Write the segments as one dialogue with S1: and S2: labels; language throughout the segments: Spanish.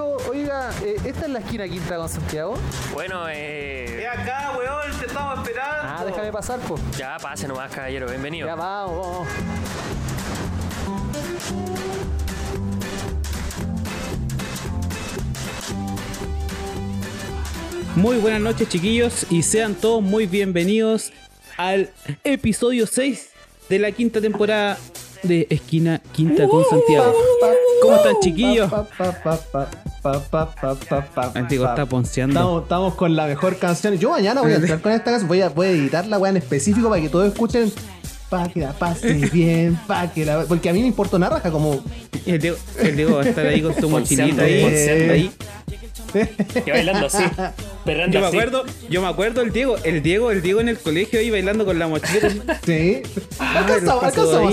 S1: Oiga, eh, ¿esta es la esquina quinta con Santiago?
S2: Bueno, eh.
S3: Es acá, weón, te estamos esperando.
S1: Ah, déjame pasar, pues.
S2: Ya pase nomás, caballero, bienvenido.
S1: Ya vamos, vamos.
S4: Muy buenas noches chiquillos y sean todos muy bienvenidos al episodio 6 de la quinta temporada de Esquina Quinta con Santiago. ¿Cómo están chiquillos? Antiguo está ponceando.
S1: Estamos, estamos con la mejor canción. Yo mañana voy a entrar con esta canción. Voy a, voy a editar la weá en específico para que todos escuchen. Pa' que la pasen bien, pa' que la. Porque a mí me importa una raja, como.
S4: El Diego, el Diego va a estar ahí con su mochilita ahí.
S2: Ponceando,
S4: ahí.
S2: Y bailando así, perrando
S4: Yo me
S2: así.
S4: acuerdo, yo me acuerdo el Diego, el Diego, el Diego en el colegio ahí bailando con la mochila.
S1: Sí.
S4: Ah,
S1: ¿Alcanzamos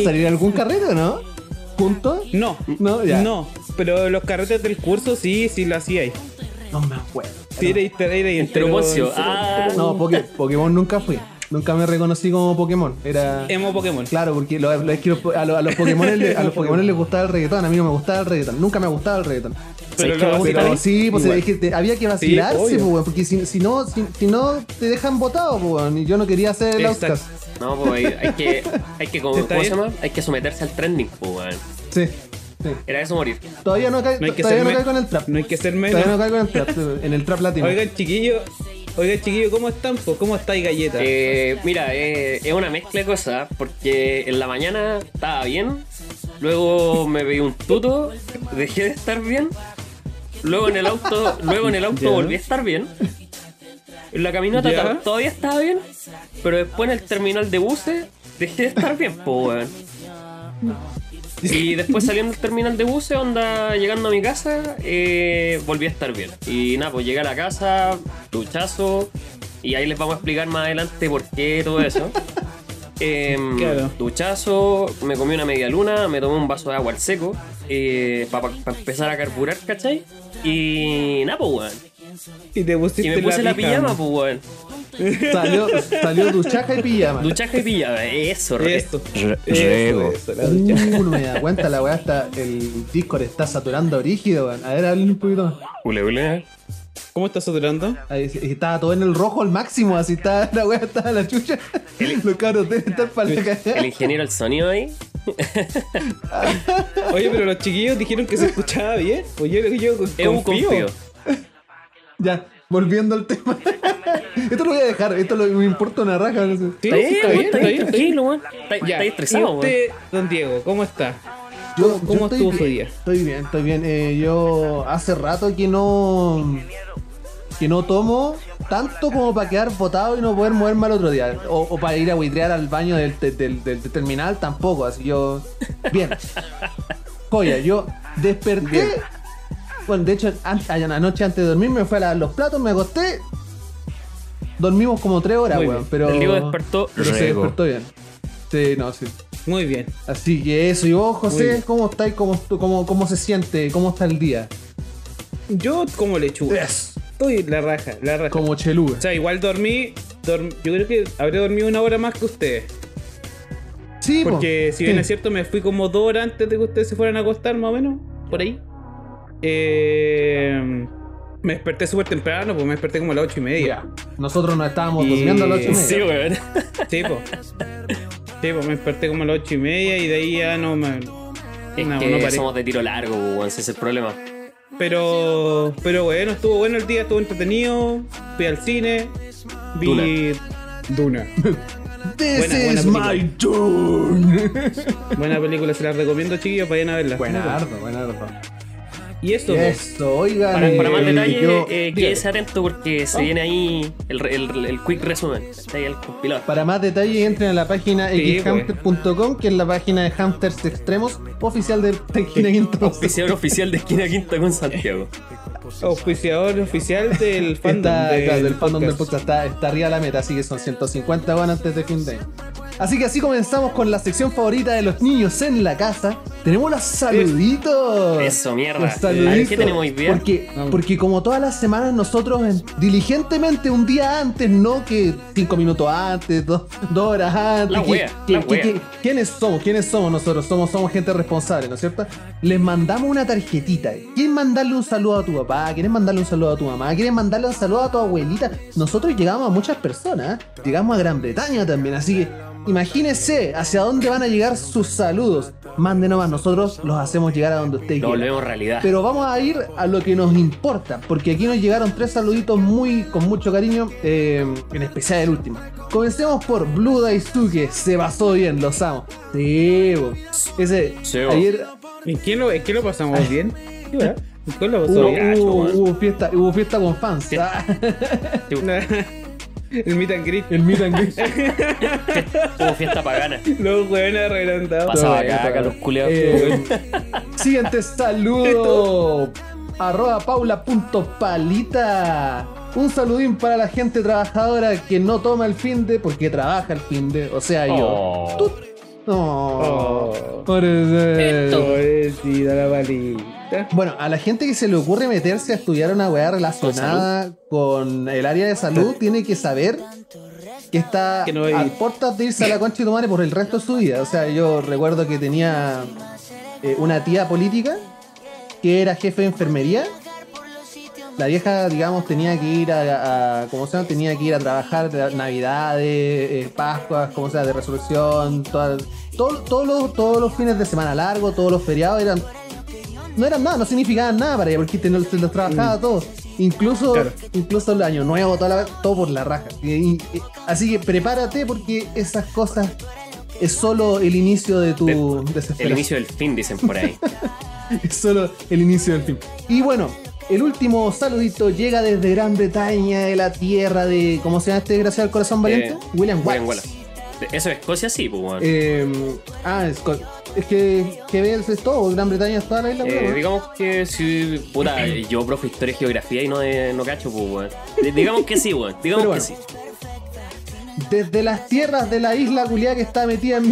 S1: a salir algún carrete o no? ¿Juntos?
S4: No,
S1: No, ya.
S4: no, pero los carretes del curso sí, sí lo hacía ahí.
S1: No me acuerdo.
S4: Sí, era, era, era entero-.
S2: Ah,
S1: No, Poké- Pokémon nunca fui. Nunca me reconocí como Pokémon. Era.
S4: Emo Pokémon.
S1: Claro, porque lo- lo- es que los- a, los, a los Pokémon le- a los Pokémon les gustaba el reggaetón, a mí no me gustaba el reggaetón, nunca me ha gustado el reggaetón.
S4: Pero
S2: ¿Sabes qué
S4: lo
S2: vamos a
S4: vacilaba
S1: Pero
S4: ahí.
S1: sí, pues había que vacilarse,
S4: obvio.
S1: pues, weón, porque si, si no, si, si no te dejan votado, pues, y yo no quería hacer el outcast.
S2: No, pues hay, hay que. Hay que, ¿cómo,
S4: ¿Está
S2: cómo se llama? Hay que someterse al trending, pues, weón.
S1: Sí, sí.
S2: Era eso morir.
S1: Todavía no, cae,
S4: No hay que
S1: todavía no caigo en el trap.
S4: No hay que ser
S1: Todavía no
S4: menos.
S1: caigo en el trap, en el trap latino.
S4: Oigan, chiquillo, oigan, chiquillo, ¿cómo están? po? ¿Cómo estáis, galleta?
S2: Eh, mira, eh, es una mezcla de cosas, porque en la mañana estaba bien, luego me veí un tuto, dejé de estar bien, luego en el auto, luego en el auto volví a estar bien. En la caminata todavía estaba bien, pero después en el terminal de buses dejé de estar bien, pues weón. Y después saliendo del terminal de buses, onda llegando a mi casa, eh, volví a estar bien. Y nada, pues llegué a la casa, duchazo, y ahí les vamos a explicar más adelante por qué todo eso. Em,
S4: Claro.
S2: Duchazo, me comí una media luna, me tomé un vaso de agua al seco, para empezar a carburar, ¿cachai? Y nada, pues weón.
S4: y te pusiste
S2: Y me puse la pijama,
S4: pijama.
S2: pues weón.
S1: Salió, salió duchaja y pijama.
S2: Duchaja y pijama, eso, re.
S4: Esto.
S2: Re-
S4: Eso,
S2: rego.
S4: eso, la ducha.
S1: Uh, no me da cuenta, la weá está. El Discord está saturando brígido, weón. A ver, hable un poquito más.
S2: Ule, ule.
S4: ¿Cómo estás saturando?
S1: Estaba todo en el rojo al máximo, así está la weá, estaba la chucha. Los cabros deben estar para la
S2: El ingeniero del sonido ahí.
S4: Oye, pero los chiquillos dijeron que se escuchaba bien. Pues yo, yo
S2: Es un
S4: confío.
S2: confío.
S1: Ya, volviendo al tema. esto lo voy a dejar, esto lo, me importa una raja. no sé.
S4: Sí,
S2: Está bien,
S4: está bien,
S2: está bien, tranquilo, weón. Está estresado, weón.
S4: usted, don Diego, ¿cómo está?
S1: Yo,
S4: ¿Cómo
S1: yo
S4: estuvo su
S1: bien,
S4: día?
S1: Estoy bien, estoy bien. Eh, yo hace rato que no. Que no tomo tanto como para quedar botado y no poder moverme al otro día. O, o para ir a buitrear al baño del, del- del- del terminal tampoco. Así yo. Bien. Joya, yo desperté.
S4: Bien.
S1: Bueno, de hecho, an- anoche antes de dormir me fui a lavar los platos, me acosté. Dormimos como tres horas, weón. Pero.
S2: El despertó
S1: pero se despertó bien. Sí, no, sí.
S4: Muy bien.
S1: Así que eso, y vos, José. ¿cómo estáis? ¿Cómo, cómo, ¿Cómo se siente? ¿Cómo está el día?
S4: Yo como lechuga.
S1: Yes.
S4: Estoy la raja, la raja.
S1: Como cheluga.
S4: O sea, igual dormí, dorm- yo creo que habré dormido una hora más que ustedes.
S1: Sí, po.
S4: Porque si bien
S1: Sí.
S4: es cierto, me fui como dos horas antes de que ustedes se fueran a acostar, más o menos, por ahí. Eh, me desperté súper temprano, pues me desperté como a las ocho y media.
S1: Ya. Nosotros nos estábamos
S4: Y-
S1: durmiendo a las ocho y media.
S2: Sí, weón.
S4: Sí, pues. Sí, pues me desperté como a las ocho y media y de ahí ya no me.
S2: Es
S4: no,
S2: que
S4: no
S2: somos de tiro largo, weón. Ese es el problema.
S4: Pero, pero bueno, estuvo bueno el día, estuvo entretenido. Fui al cine, vi Duna.
S1: This
S4: Buena, buena
S1: is
S4: película.
S1: my tune.
S4: Buena película, se la recomiendo, chiquillos, vayan a verla.
S1: Buenardo, buenardo.
S4: Y pues,
S1: Esto, oigan.
S2: Para, para más
S1: eh,
S2: detalles,
S1: yo-
S2: eh, quédese atento porque se viene ahí el, re- el, el quick resumen. Está ahí el compilado.
S1: Para más detalles entren a la página
S4: Sí,
S1: xhamster.com, que es la página de Hamsters Extremos, oficial de Tequila Quinto.
S2: Oficial oficial de Esquina Quinta con Santiago.
S4: auspiciador oficial del fandom.
S1: Está,
S4: de-
S1: claro, del
S4: del
S1: fandom del
S4: podcast.
S1: podcast está, está arriba de la meta, así que son 150 van antes de fin de año. Así que así comenzamos con la sección favorita de los niños en la casa. Tenemos los saluditos.
S2: Eso, mierda.
S1: Los saluditos.
S2: ¿qué tenemos hoy día?
S1: Porque, porque como todas las semanas nosotros diligentemente un día antes, no que cinco minutos antes, dos, dos horas antes.
S2: La
S1: que-
S2: wea,
S1: que-
S2: la
S1: que-
S2: wea.
S1: que- ¿Quiénes somos? ¿Quiénes somos nosotros? Somos, somos gente responsable, ¿no es cierto? Les mandamos una tarjetita. ¿Quieren mandarle un saludo a tu papá? ¿Quieren mandarle un saludo a tu mamá? ¿Quieren mandarle un saludo a tu abuelita? Nosotros llegamos a muchas personas. Llegamos a Gran Bretaña también. Así que imagínense hacia dónde van a llegar sus saludos. Mándenos más. Nosotros los hacemos llegar a donde ustedes
S2: Lo
S1: quieran.
S2: volvemos realidad.
S1: Pero vamos a ir a lo que nos importa, porque aquí nos llegaron tres saluditos muy con mucho cariño, eh, en especial el último. Comencemos por Blue Daisuke, se basó bien, los amo. Sí, bo. ese
S2: Sí, bo.
S1: ayer
S4: ¿En qué lo, en qué lo pasamos bien? Sí, ¿verdad? ¿En cuál lo pasó
S1: hubo, hubo- fiesta, hubo fiesta con fans.
S2: Sí.
S1: Ah,
S4: El meet and greet.
S1: el meet and greet.
S2: Hubo fiesta pagana.
S4: Los hueones reventados.
S2: Pasaba caca,
S1: todo
S2: los culeados.
S1: Eh, siguiente saludo. Arroba paula.palita. Un saludín para la gente trabajadora que no toma el fin de porque trabaja el fin de. O sea, yo.
S2: Oh.
S1: No.
S4: Oh.
S1: Pobrecito.
S4: Pobrecita la palita.
S1: Bueno, a la gente que se le ocurre meterse a estudiar una weá relacionada con el área de salud, tiene que saber que está
S4: Que no hay-
S1: a puertas de irse a la concha de tu madre por el resto de su vida. O sea, yo recuerdo que tenía eh, una tía política que era jefe de enfermería. La vieja, digamos, tenía que ir a, a- ¿cómo se llama? Tenía que ir a trabajar de Navidades, eh, Pascuas, como sea, de resolución, todas- todo- todos los, todos los fines de semana largos, todos los feriados eran no eran nada, no significaban nada para ella, porque te los, trabajaba todo. Incluso,
S4: Claro.
S1: incluso el año nuevo, toda la- todo por la raja. Y- y- y- así que prepárate porque esas cosas es solo el inicio de tu desesperación.
S2: El inicio del fin, dicen por ahí.
S1: Es solo el inicio del film. Y bueno, el último saludito llega desde Gran Bretaña, de la tierra de. ¿Cómo se llama este desgraciado del corazón valiente?
S2: Eh,
S1: William
S2: William
S1: Wallace.
S2: Wallace. Eso es Escocia, sí, pues.
S1: Eh, ah, es, co- es que, que ves es todo, Gran Bretaña es toda la isla.
S2: Eh, digamos que si. Puta, yo profe historia y geografía y no, de- no cacho, pues, weón. Digamos que sí, weón. Digamos que sí.
S1: Desde las tierras de la isla culiada que está metida en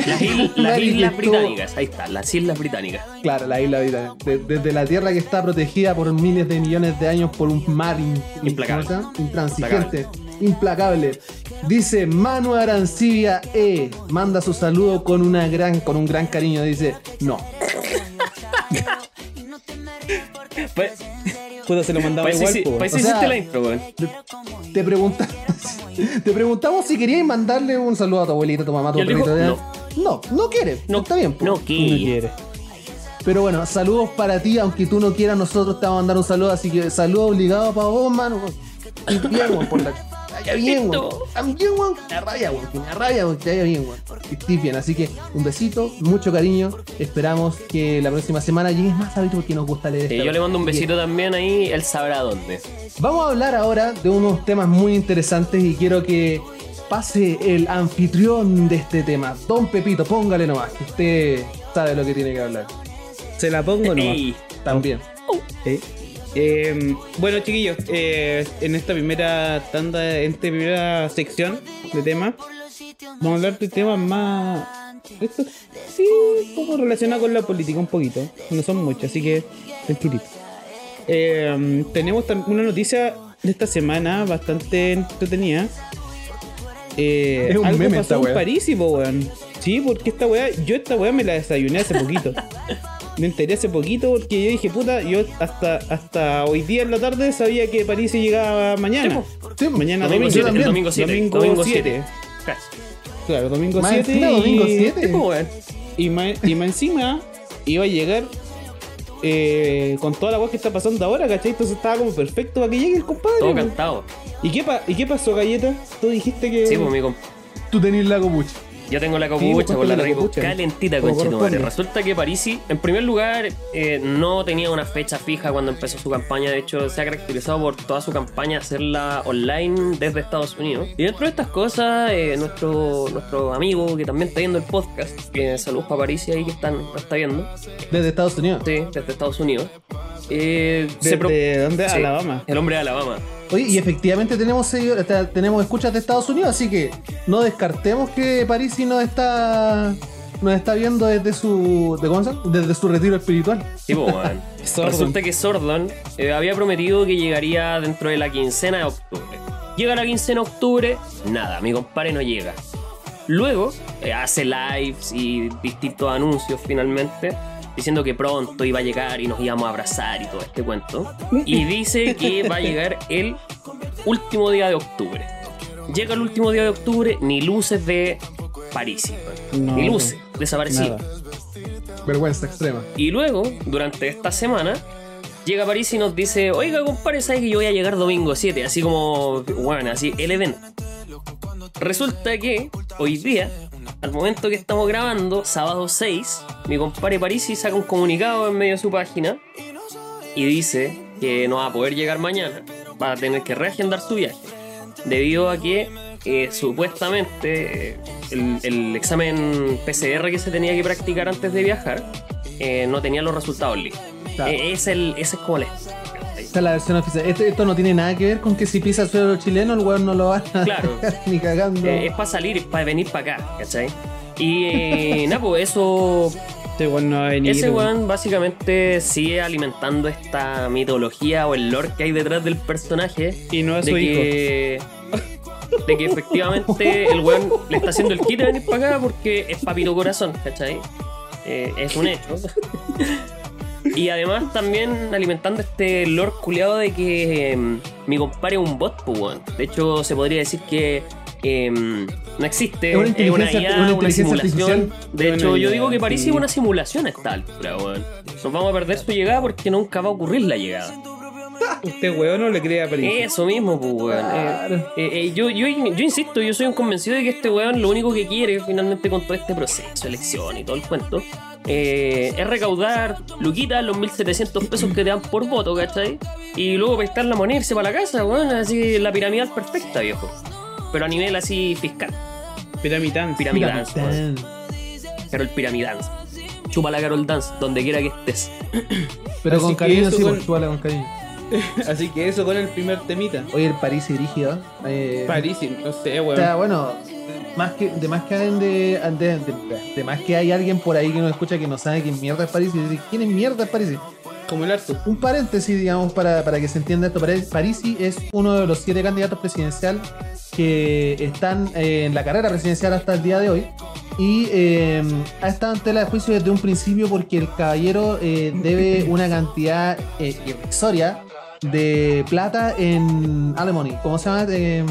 S2: Las, Islas Británicas, ahí está, las Islas Británicas.
S1: Claro, la isla británica. De- desde la tierra que está protegida por miles de millones de años por un mar in-
S2: Implacable.
S1: intransigente, implacable. Dice Manu Arancibia E. Manda su saludo con una gran, con un gran cariño. Dice, no.
S2: Pues,
S4: Puta, se lo mandaba
S2: pues,
S4: igual,
S2: sí,
S4: po,
S2: pues
S1: O sea-
S2: la intro, weón.
S1: Te pregunta, te preguntamos si querías mandarle un saludo a tu abuelita, a tu mamá, a tu perrito. No, no quiere.
S2: No,
S1: está bien. po.
S2: No,
S4: No quiere.
S1: Pero bueno, saludos para ti, aunque tú no quieras, nosotros te vamos a mandar un saludo, así que saludo obligado para vos, mano. Y bien, por la. Vaya bien, weón. También, weón, que me arraya, weón, que me arraya, weón, que vaya bien, weón. Que estés bien, así que un besito, mucho cariño. Esperamos que la próxima semana llegues más a porque nos gusta leer
S2: yo le mando un besito también ahí, él sabrá dónde.
S1: Vamos a hablar ahora de unos temas muy interesantes y quiero que pase el anfitrión de este tema. Don Pepito, póngale nomás, que usted sabe lo que tiene que hablar.
S4: Se la pongo nomás.
S2: Ey,
S1: También.
S4: Eh, eh, bueno, chiquillos, eh, en esta primera tanda, en esta primera sección de temas, vamos a hablar de temas más. Esto sí, como relacionado con la política, un poquito. No son muchos, así que tranquilito. Eh, tenemos tam- una noticia de esta semana bastante entretenida. Eh,
S1: Es un
S4: algo
S1: meme
S4: pasó
S1: esta
S4: en. París, weón. Sí, porque esta weá, yo esta weá me la desayuné hace poquito. Me enteré hace poquito porque yo dije, puta, yo hasta, hasta hoy día en la tarde sabía que París llegaba mañana.
S1: Sí,
S4: mañana
S2: Domingo
S4: domingo,
S2: 7,
S1: también.
S2: domingo 7.
S4: domingo
S2: Domingo
S4: 7.
S2: 7.
S4: Claro, domingo
S1: Más
S4: 7.
S1: encima,
S4: y,
S1: domingo 7.
S2: Sí, pues, weón.
S4: Y más, y más encima iba a llegar eh, con toda la weá que está pasando ahora, ¿cachai? Entonces estaba como perfecto para que llegue el compadre.
S2: Todo cantado.
S4: ¿Y qué, pa- ¿Y qué pasó, Galleta? Tú dijiste que.
S2: Sí, pues, mi
S1: Tú tenés la copucha.
S2: Yo tengo la
S4: pues,
S2: copucha con la
S4: ponte la copucha.
S2: calentita, conchetumare. Resulta que Parisi, en primer lugar, eh, no tenía una fecha fija cuando empezó su campaña. De hecho, se ha caracterizado por toda su campaña hacerla online desde Estados Unidos. Y dentro de estas cosas, eh, nuestro, nuestro amigo que también está viendo el podcast, que saludos para Parisi ahí que están, lo está viendo,
S1: Desde Estados Unidos.
S2: sí, desde Estados Unidos. eh,
S4: ¿Desde
S2: pro-
S4: dónde?
S2: Sí,
S4: Alabama.
S2: El hombre de Alabama.
S1: Oye, y efectivamente tenemos seguidores- tenemos escuchas de Estados Unidos, así que no descartemos que Parisi nos está nos está viendo desde su de, ¿cómo se llama? desde su retiro espiritual.
S2: Sí.
S4: Sordon.
S2: Resulta que Sordon eh, había prometido que llegaría dentro de la quincena de octubre. Llega la quincena de octubre, nada, mi compadre no llega. Luego eh, hace lives y distintos anuncios finalmente, diciendo que pronto iba a llegar y nos íbamos a abrazar y todo este cuento. Y dice que va a llegar el último día de octubre. Llega el último día de octubre, ni luces de París.
S4: No,
S2: ni luces, desaparecido.
S4: Nada.
S1: Vergüenza extrema.
S2: Y luego, durante esta semana, llega a París y nos dice, oiga, compadre, ¿sabes que yo voy a llegar domingo 7? Así como, bueno, así, el evento. Resulta que hoy día, al momento que estamos grabando, sábado 6, mi compadre Parisi saca un comunicado en medio de su página y dice que no va a poder llegar mañana, va a tener que reagendar su viaje, debido a que eh, supuestamente eh, el, el examen PCR que se tenía que practicar antes de viajar eh, no tenía los resultados listos.
S1: Claro.
S2: Eh, es el, ese es como el...
S1: Esta es la versión oficial. Esto, esto no tiene nada que ver con que si pisa suelo chileno, el weón no lo va a
S2: Claro.
S1: ni cagando.
S2: Eh, es para salir, es para venir para acá, ¿cachai? Y eh, nada, pues eso
S4: Este weón no va a venir.
S2: Ese
S4: weón.
S2: básicamente sigue alimentando esta mitología o el lore que hay detrás del personaje.
S4: Y no a
S2: de
S4: su
S2: que, de que efectivamente el weón le está haciendo el kit de venir para acá porque es papito corazón, ¿cachai? Eh, es un hecho. Y además también alimentando este lore culiado de que em, mi compadre es un bot, pues, weón. De hecho, se podría decir que em, no existe.
S1: Es una
S2: es una
S1: inteligencia-
S2: IA,
S1: una
S2: simulación.
S1: artificial.
S2: De hecho, yo digo que París
S4: sí.
S2: es una simulación a esta altura, weón. Nos vamos a perder su llegada porque nunca va a ocurrir la llegada.
S4: Este weón no le cree a París.
S2: Eso mismo, pues, weón. Eh, eh, eh, yo, yo, yo insisto, yo soy un convencido de que este weón lo único que quiere finalmente con todo este proceso, elección y todo el cuento, eh, es recaudar luquitas, los 1700 pesos que te dan por voto, ¿cachai? Y luego prestar la moneda y irse para la casa, weón. Así la piramidal perfecta, viejo. Pero a nivel así fiscal.
S4: Piramidán.
S1: Piramidán.
S2: Carol Piramidance. Chupa la Carol Dance, donde quiera que estés.
S1: Pero
S4: Así
S1: con cariño, sí,
S4: con-
S1: pues, chúpala con cariño.
S4: Así que eso con el primer temita.
S1: Oye, el París rígido. Eh,
S4: París, no sé,
S1: o
S4: weón.
S1: sea, bueno, más que, de más que hay de, de, de- de más que hay alguien por ahí que nos escucha que no sabe quién mierda es París y dice, ¿quién es mierda es París?
S4: Como el Arthur.
S1: Un paréntesis, digamos, para, para que se entienda esto. Parisi es uno de los siete candidatos presidencial que están eh, en la carrera presidencial hasta el día de hoy. Y eh, ha estado en tela de juicio desde un principio porque el caballero eh, debe una cantidad irrisoria de plata en alimony. ¿Cómo se llama? Eh,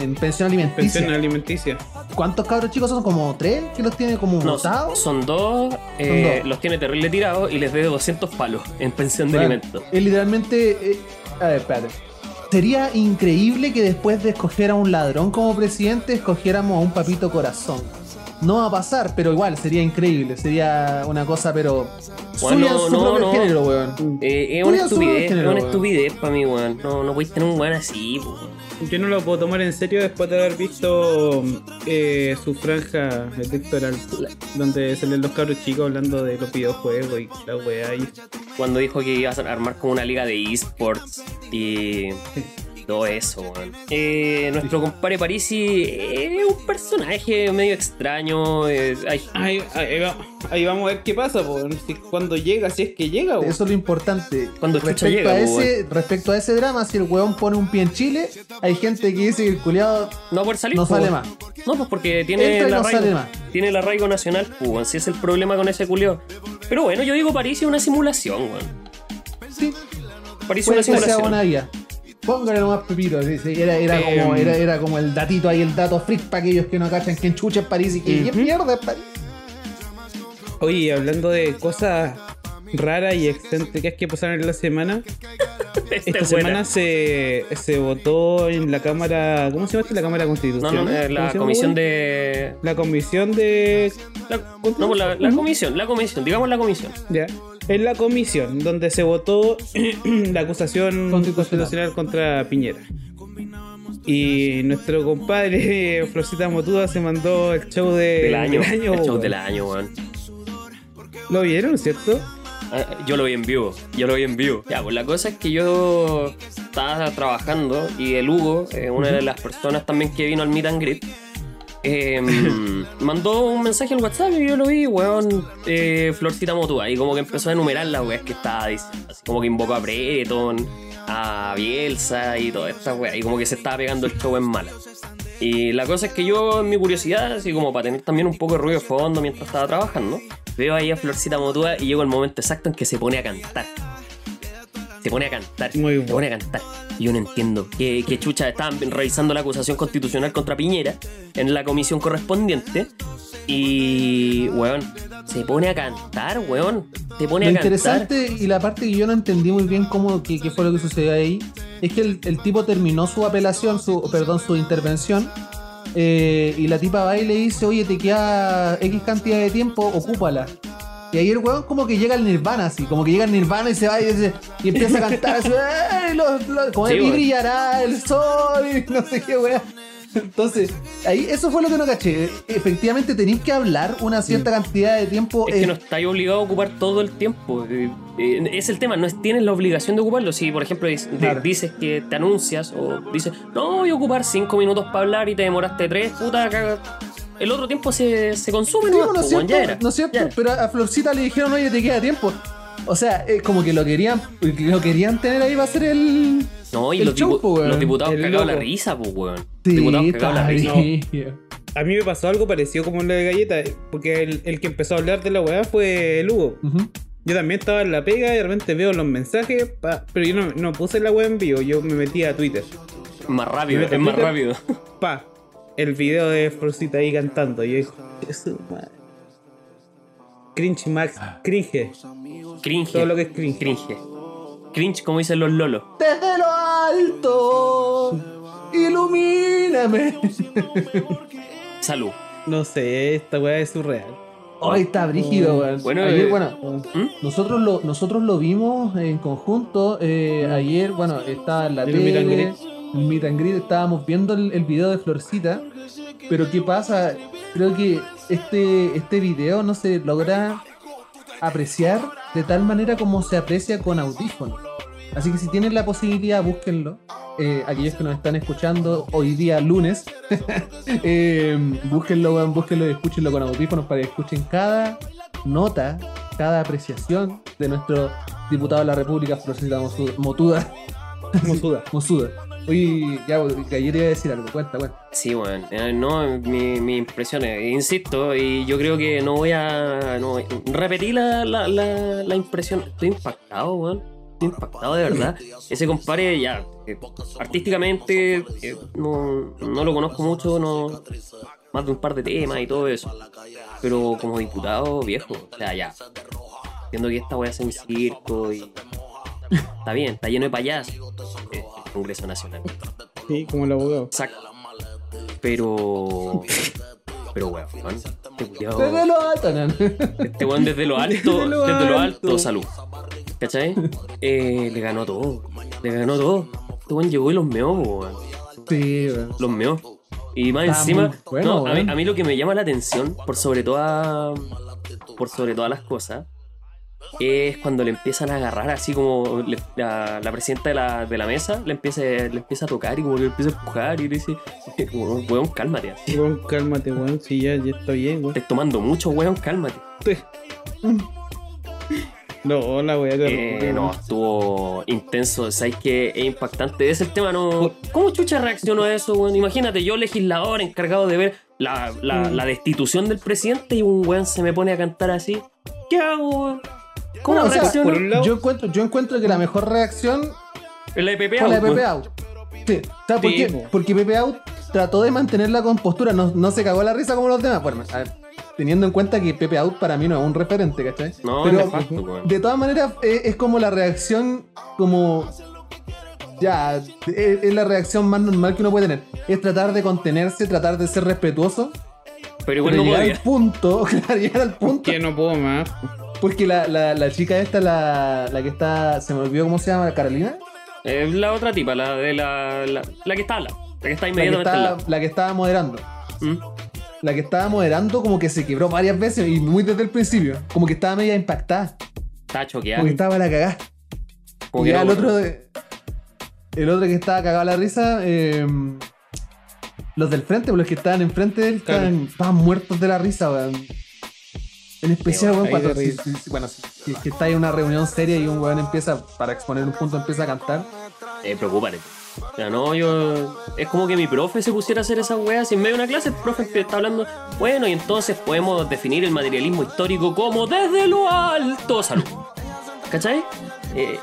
S1: en pensión alimenticia.
S4: Pensión alimenticia.
S1: ¿Cuántos cabros chicos son? ¿Como tres? ¿Que los tiene como
S2: No,
S1: votados?
S2: son dos, eh,
S1: dos.
S2: los tiene terrible tirados y les debe 200 palos en pensión de
S1: Bueno,
S2: alimentos.
S1: Es literalmente. eh, a ver, espérate. Sería increíble que después de escoger a un ladrón como presidente, escogiéramos a un papito corazón. No va a pasar, pero igual sería increíble. Sería una cosa, pero.
S2: Bueno,
S1: suya en su
S2: no,
S1: propio
S2: no.
S1: género, weón.
S2: Eh, es una estupidez, es una
S1: weón.
S2: estupidez para mí, weón. No, no podéis tener un weón así, weón.
S4: Yo no lo puedo tomar en serio después de haber visto eh, su franja electoral, donde salen los cabros chicos hablando de los videojuegos y la weá. Y
S2: Cuando dijo que iba a armar como una liga de esports y todo eso, weón. Eh, nuestro compadre Parisi es un personaje medio extraño. eh, ay,
S4: ahí, ahí va- ahí vamos a ver qué pasa, po, si- cuando llega, si es que llega. po.
S1: Eso es lo importante.
S2: Cuando chucha
S1: respecto,
S2: llega,
S1: a
S2: po,
S1: ese, respecto a ese drama, si el weón pone un pie en Chile, hay gente que dice que el culiado
S2: no va a poder salir.
S1: no
S2: po,
S1: sale
S2: weón.
S1: más.
S2: No, pues porque tiene
S1: Entra y
S2: el
S1: no
S2: arraigo.
S1: sale más.
S2: Tiene el arraigo nacional, pues, weón. Si es el problema con ese culio. Pero bueno, yo digo París es una simulación, weón.
S1: Sí,
S2: París es
S1: puede
S2: una
S1: que sea
S2: simulación.
S1: buena guía. Póngale nomás Pepito. sí, sí, Era, era,
S4: Eh,
S1: como, era, era como el datito ahí, el dato freak para aquellos que no cachan quién chucha es París y que
S4: Ujú.
S1: mierda es París.
S4: Oye, hablando de cosas raras y excéntricas que pasaron en la semana,
S2: Esta
S4: esta
S2: es buena.
S4: semana se, se votó en la Cámara. ¿Cómo se llama esta? La Cámara
S2: No,
S4: Constitucional.
S2: no, eh,
S4: ¿Cómo
S2: la comisión de.
S4: La comisión de.
S2: La, no, pues la, la comisión, la comisión, digamos la comisión.
S4: Ya. En la comisión, donde se votó la acusación
S1: Constitucional.
S4: constitucional contra Piñera. Y nuestro compadre Florcita Motuda se mandó el show de,
S2: Del año. el show
S4: weón.
S2: del año, weón.
S4: ¿Lo vieron, cierto?
S2: Ah, Yo lo vi en vivo, yo lo vi en vivo. Ya, pues la cosa es que yo estaba trabajando y el Hugo, eh, una de las personas también que vino al Meet and Greet, eh, mandó un mensaje al WhatsApp y yo lo vi, weón, eh, Florcita Motúa. Y como que empezó a enumerar las weas que estaba diciendo. Así como que invocó a Breton, a Bielsa y toda esta wea. Y como que se estaba pegando el show en mala. Y la cosa es que yo, en mi curiosidad, así como para tener también un poco de ruido de fondo mientras estaba trabajando, veo ahí a Florcita Motúa y llego el momento exacto en que se pone a cantar. Se pone a cantar.
S4: Muy
S2: Se pone a cantar. Y yo no entiendo. Que, que chucha estaban revisando la acusación constitucional contra Piñera en la comisión correspondiente. Y, weón, se pone a cantar, weón. Se pone
S1: Lo
S2: a cantar.
S1: interesante y la parte que yo no entendí muy bien cómo qué, qué fue lo que sucedió ahí es que el, el tipo terminó su apelación, su perdón, su intervención eh, y la tipa va y le dice, oye, te queda X cantidad de tiempo, ocúpala. Y ahí el weón como que llega al nirvana así, como que llega al nirvana y se va y, dice- y empieza a cantar así, "Ey, los- los- como
S2: Sí, weón.
S1: brillará el sol y no sé qué weón. Entonces, ahí eso fue lo que no caché. Efectivamente tenéis que hablar una cierta cantidad de tiempo.
S2: Es que
S1: eh,
S2: no estáis obligado a ocupar todo el tiempo. Eh, eh, Es el tema, no es- tienes la obligación de ocuparlo. Si, por ejemplo, dis- de-
S1: Claro.
S2: dices que te anuncias o dices, no, voy a ocupar cinco minutos para hablar y te demoraste tres, puta, caga. El otro tiempo se, se consume,
S1: Sí,
S2: ¿no?
S1: no es cierto, no es cierto, pero a Florcita le dijeron, oye, te queda tiempo. O sea, eh, como que lo querían, lo querían tener ahí va a ser el.
S2: No, y
S1: el
S2: los,
S1: show,
S2: dipu-
S1: po, weón.
S2: los diputados cagados la risa, pues, weón.
S1: Sí,
S2: diputados cagados la risa.
S4: A mí me pasó algo parecido como lo de Galleta, porque el, el que empezó a hablar de la weá fue el Hugo. Yo también estaba en la pega y de repente veo los mensajes, pa- pero yo no, no puse la weá en vivo, yo me metí a Twitter.
S2: Más rápido, es más
S4: Twitter.
S2: rápido.
S4: Pa, el video de Florcita ahí cantando. Y yo digo, "Eso, madre". Cringe Max, cringe.
S2: Cringe.
S4: Todo lo que es cringe.
S2: Cringe. Cringe, como dicen los lolos.
S1: Desde lo alto, ilumíname.
S2: Salud.
S4: No sé, esta weá es surreal.
S1: Hoy está brígido, weón.
S2: Bueno,
S1: ayer,
S2: eh,
S1: bueno,
S2: ¿Mm?
S1: nosotros lo, nosotros lo vimos en conjunto. eh, ayer, bueno, estaba en la
S4: El
S1: tele,
S4: meet and greet,
S1: estábamos viendo el, el video de Florcita. Pero ¿qué pasa? Creo que este, este video no se logra apreciar de tal manera como se aprecia con audífonos. Así que si tienen la posibilidad, búsquenlo. Eh, aquellos que nos están escuchando hoy día lunes, eh, búsquenlo, búsquenlo y escúchenlo con audífonos para que escuchen cada nota, cada apreciación de nuestro diputado de la República, Florcita Mosu- Motuda.
S4: Mosuda.
S1: Mosuda. Oye, ya, que ayer iba a decir algo, cuenta, cuenta.
S2: Sí, bueno, eh, no, mi, mi impresiones, insisto, y yo creo que no voy a no, repetir la, la, la, impresión. Estoy impactado, weón. Estoy impactado de verdad. Ese compadre ya, eh, artísticamente, eh, no, no lo conozco mucho, no más de un par de temas y todo eso. Pero como diputado viejo, o sea, ya. Viendo que esta voy a hacer un circo y. Está bien, está lleno de payasos. eh, El Congreso Nacional.
S4: Sí, como el abogado.
S2: Exacto. Pero. Pero weón, culiao-
S1: Desde lo alto, no, no.
S2: este weón desde lo alto,
S1: Desde lo
S2: desde lo
S1: alto.
S2: alto, salud. ¿Cachai? Eh, le ganó todo. Le ganó todo. Este weón llegó y los meó, weón.
S1: Sí, weón.
S2: Los meó. Y más
S1: Está
S2: encima,
S1: bueno,
S2: no, a, mí,
S1: weón.
S2: a mí lo que me llama la atención, por sobre toda, por sobre todas las cosas, es cuando le empiezan a agarrar así como le- la, la presidenta de la, de la mesa le empieza, le empieza a tocar y como que le empieza a empujar y le dice, weón, weón, cálmate. así.
S4: Weón, cálmate, weón. Sí, ya, ya está bien, weón.
S2: Estás tomando mucho, weón, cálmate.
S4: No, la weá
S2: Eh, no, estuvo intenso. ¿Sabes qué? Es impactante. Es el tema, ¿no? ¿Cómo chucha reaccionó a eso, weón? Imagínate, yo legislador encargado de ver la, la- la destitución del presidente y un weón se me pone a cantar así. ¿Qué hago, weón? ¿Cómo
S1: o sea,
S2: reacciono?
S4: por un lado-
S1: Yo encuentro, yo encuentro que la mejor reacción
S2: En la de Pepe
S1: fue la de
S2: Out,
S1: Pepe
S2: weón.
S1: Out. Sí, ¿sabes por
S4: Sí,
S1: qué?
S4: po.
S1: Porque Pepe Out trató de mantener la compostura, no, no se cagó la risa como los demás. Bueno, a ver, teniendo en cuenta que Pepe Out para mí no es un referente, ¿cachai?
S2: No, es
S1: Pero
S2: nefasto, weón.
S1: de todas maneras eh, es como la reacción como... Ya, es, es la reacción más normal que uno puede tener. Es tratar de contenerse, tratar de ser respetuoso.
S2: Pero igual
S1: pero
S2: no
S1: llegar
S2: podía.
S1: al punto, claro, llegar al punto
S4: Que no puedo más.
S1: Porque la, la, la chica esta, la, la que está, se me olvidó cómo se llama, Carolina.
S2: Eh, la otra tipa, la de la, la, que está. La que está
S1: La que, estaba, la que estaba moderando.
S2: ¿Mm?
S1: La que estaba moderando como que se quebró varias veces y muy desde el principio. Como que estaba media impactada.
S2: Está choqueada.
S1: Como que estaba la cagada.
S2: Como
S1: y
S2: que
S1: ya el otro el otro que estaba cagado a la risa, eh, los del frente, pues, los que estaban enfrente de él,
S4: Claro.
S1: estaban, estaban muertos de la risa, weón. En especial, weón, cuando si, si- si- bueno, si, si es que está en una reunión seria y un weón empieza, para exponer un punto, empieza a cantar.
S2: Eh, preocúpate. Ya no, yo. Es como que mi profe se pusiera a hacer esas weas. y en medio de una clase el profe está hablando. Bueno, y entonces podemos definir el materialismo histórico como desde lo alto. Salud. ¿Cachai? Eh,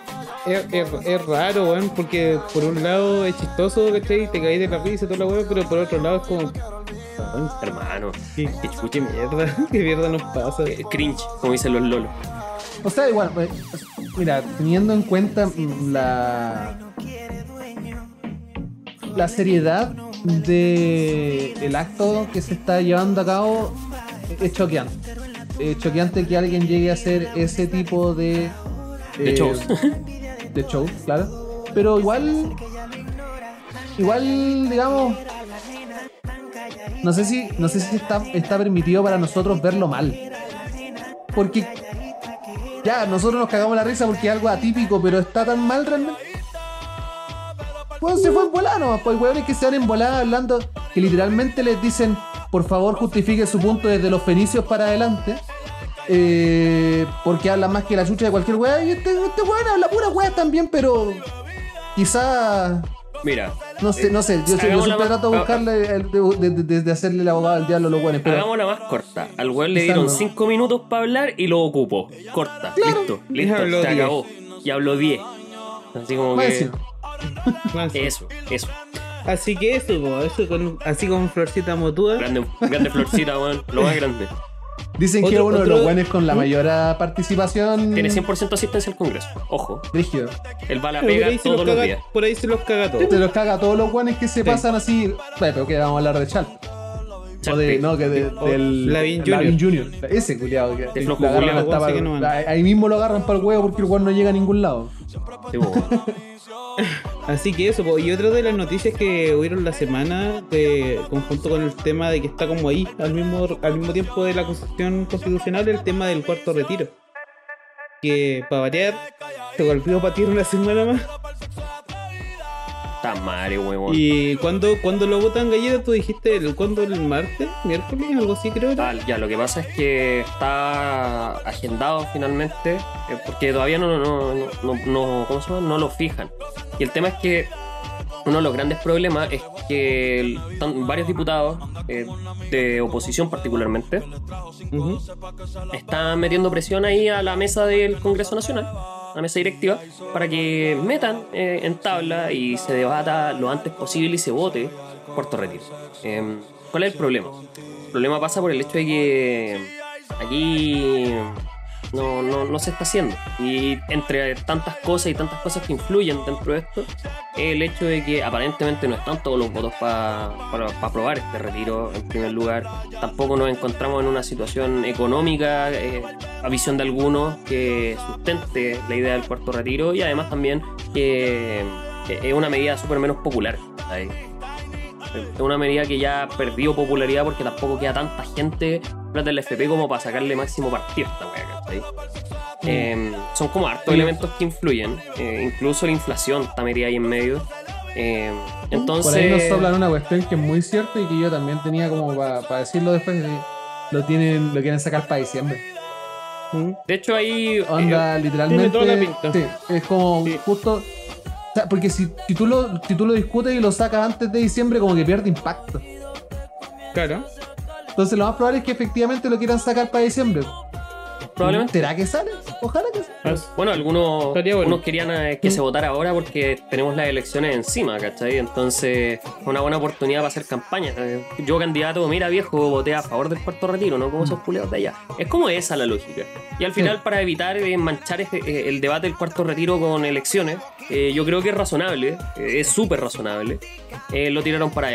S4: Es, es- es raro, weón, porque por un lado es chistoso, ¿cachai? Te caes de la risa y toda la weón, pero por otro lado es como. Weón,
S2: hermano.
S4: ¿Qué, qué, mierda? ¿Qué mierda nos pasa?
S2: eh, cringe, como dicen los lolos.
S1: O sea, igual, pues, mira, teniendo en cuenta la la seriedad de el acto que se está llevando a cabo es choqueante. Es choqueante que alguien llegue a hacer ese tipo de
S2: De
S1: eh,
S2: shows.
S1: de shows, claro. Pero igual igual digamos no sé si no sé si está, está permitido para nosotros verlo mal. Porque ya, nosotros nos cagamos la risa porque es algo atípico, pero está tan mal realmente. Bueno, se fue en volada nomás, pues huevones que se van en volada hablando que literalmente les dicen, por favor justifique su punto desde los fenicios para adelante. eh, porque habla más que la chucha de cualquier weá. Y este, este habla pura weá también, pero quizá
S2: Mira,
S1: no sé, no sé. Yo, yo
S2: la
S1: siempre
S2: más-
S1: trato de buscarle, el- de, de- de- de hacerle el abogado al diablo a los buenos, pero
S2: hagámosla más corta. Al weón le dieron
S1: no.
S2: 5 minutos para hablar y lo ocupó. Corta. Listo, listo,
S4: habló
S2: se
S4: 10.
S2: acabó. Y habló 10. Así como
S1: más
S2: que. Eso, eso.
S4: Así que eso, po, eso con, así con Florcita Motúa.
S2: Grande, grande florcita, weón. Lo más grande.
S1: Dicen que
S4: Otro-
S1: uno de los buenos con la mayor participación.
S2: Tiene 100% asistencia al Congreso. Ojo.
S1: Rígido.
S2: Él va a la pega
S4: ahí se
S2: todos
S4: los
S2: los
S4: caga,
S2: días.
S4: por ahí se los caga todo.
S1: Te los caga a todos los guanes que se
S4: Sí.
S1: pasan así. Bueno, pero que vamos a hablar de Chal. O de, no, que de-
S4: O
S1: del.
S4: Lavín
S1: Junior. Ese culiado que
S2: flojo
S1: hasta
S4: que no
S1: para-. Ahí mismo lo agarran para el huevo porque el weón no llega a ningún lado.
S2: Sí.
S4: Así que eso, y otra de las noticias que hubieron la semana, de, conjunto con el tema de que está como ahí, al mismo, al mismo tiempo de la Constitución Constitucional, el tema del cuarto retiro. Que, para variar, se volvió a patir una semana más.
S2: Está madre, weón.
S4: Y cuando, cuando lo votan galleta, tú dijiste, el, ¿cuándo? ¿El martes? ¿Miércoles? Algo así creo. era.
S2: Ah, ya, lo que pasa es que está agendado finalmente, eh, porque todavía no, no, no, no, no- ¿cómo se llama? no lo fijan. Y el tema es que uno de los grandes problemas es que varios diputados, eh, de oposición particularmente,
S4: Ujú.
S2: están metiendo presión ahí a la mesa del Congreso Nacional, a la mesa directiva, para que metan eh, en tabla y se debata lo antes posible y se vote Puerto Retiro. Em, ¿Cuál es el problema? El problema pasa por el hecho de que aquí no, no, no se está haciendo. Y entre tantas cosas y tantas cosas que influyen dentro de esto, el hecho de que aparentemente no están todos los votos pa- para aprobar este retiro en primer lugar. Tampoco nos encontramos en una situación económica, eh, a visión de algunos, que sustente la idea del cuarto retiro y además también que eh, es una medida súper menos popular. Es una medida que ya perdió popularidad porque tampoco queda tanta gente plata del FP como para sacarle máximo partido a esta wea, ¿cachai? Eh, son como hartos elementos que influyen, eh, incluso la inflación está metida ahí en medio. Eh, entonces,
S1: Por ahí nos soplan una cuestión que es muy cierta y que yo también tenía como para decirlo después. de- Lo tienen, lo quieren sacar para diciembre.
S2: De hecho ahí eh,
S1: Onda, literalmente.
S4: toda la pinta.
S1: sí, es como
S4: Sí.
S1: justo. O sea, porque si, si, tú lo, si tú lo discutes y lo sacas antes de diciembre, como que pierde impacto.
S4: Claro.
S1: Entonces, lo más probable es que efectivamente lo quieran sacar para diciembre.
S2: Probablemente
S1: ¿Será que sale? Ojalá que salga.
S2: Bueno, algunos,
S4: Estaría bueno.
S2: algunos querían eh, que se votara ahora porque tenemos las elecciones encima, ¿cachai? Entonces, es una buena oportunidad para hacer campaña. Eh, Yo, candidato, mira viejo, voté a favor del cuarto retiro, ¿no? Como esos culeados de allá. Es como esa la lógica. Y al final,
S1: Sí.
S2: para evitar eh, manchar este- el debate del cuarto retiro con elecciones, eh, yo creo que es razonable, es súper razonable, eh, lo tiraron para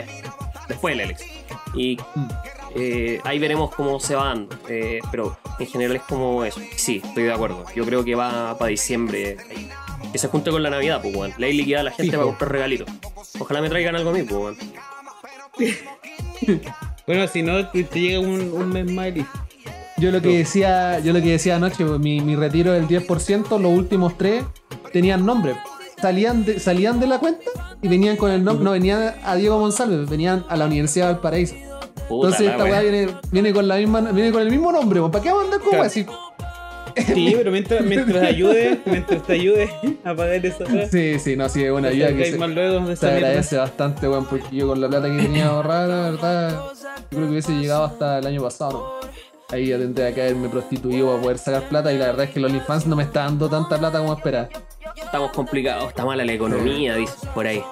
S2: después de la elección. Y
S1: Mm.
S2: Eh, ahí veremos cómo se va dando. Eh, pero en general es como eso. Sí, estoy de acuerdo. Yo creo que va para diciembre. ahí. Que se junte con la Navidad, pues, weón. Le hay liquidez a la gente
S1: Fijo.
S2: para comprar regalitos. Ojalá me traigan algo a mí, pues, weón.
S4: Bueno, si no, te te llega un, un mes más.
S1: Yo lo que decía, yo lo que decía anoche, mi, mi retiro del 10%, los últimos tres tenían nombre. salían de, salían de la cuenta y venían con el nombre, no venían a Diego Monsalve, venían a la Universidad de Valparaíso.
S2: Puta
S1: Entonces esta weá viene, viene con la misma, viene con el mismo nombre, ¿para qué vamos a andar con
S4: Claro.
S1: weá? Si-
S4: Sí, pero mientras, mientras ayude, mientras te ayude a pagar esa
S1: Sí, sí, no, sí, es una ayuda que se,
S4: luego
S1: se agradece bastante, weón, porque yo con la plata que tenía ahorrada, la verdad, yo creo que hubiese llegado hasta el año pasado, ¿no? Ahí ya tendría que haberme prostituido para poder sacar plata y la verdad es que los OnlyFans no me está dando tanta plata como esperaba.
S2: Estamos complicados, está mala la economía, dicen por ahí.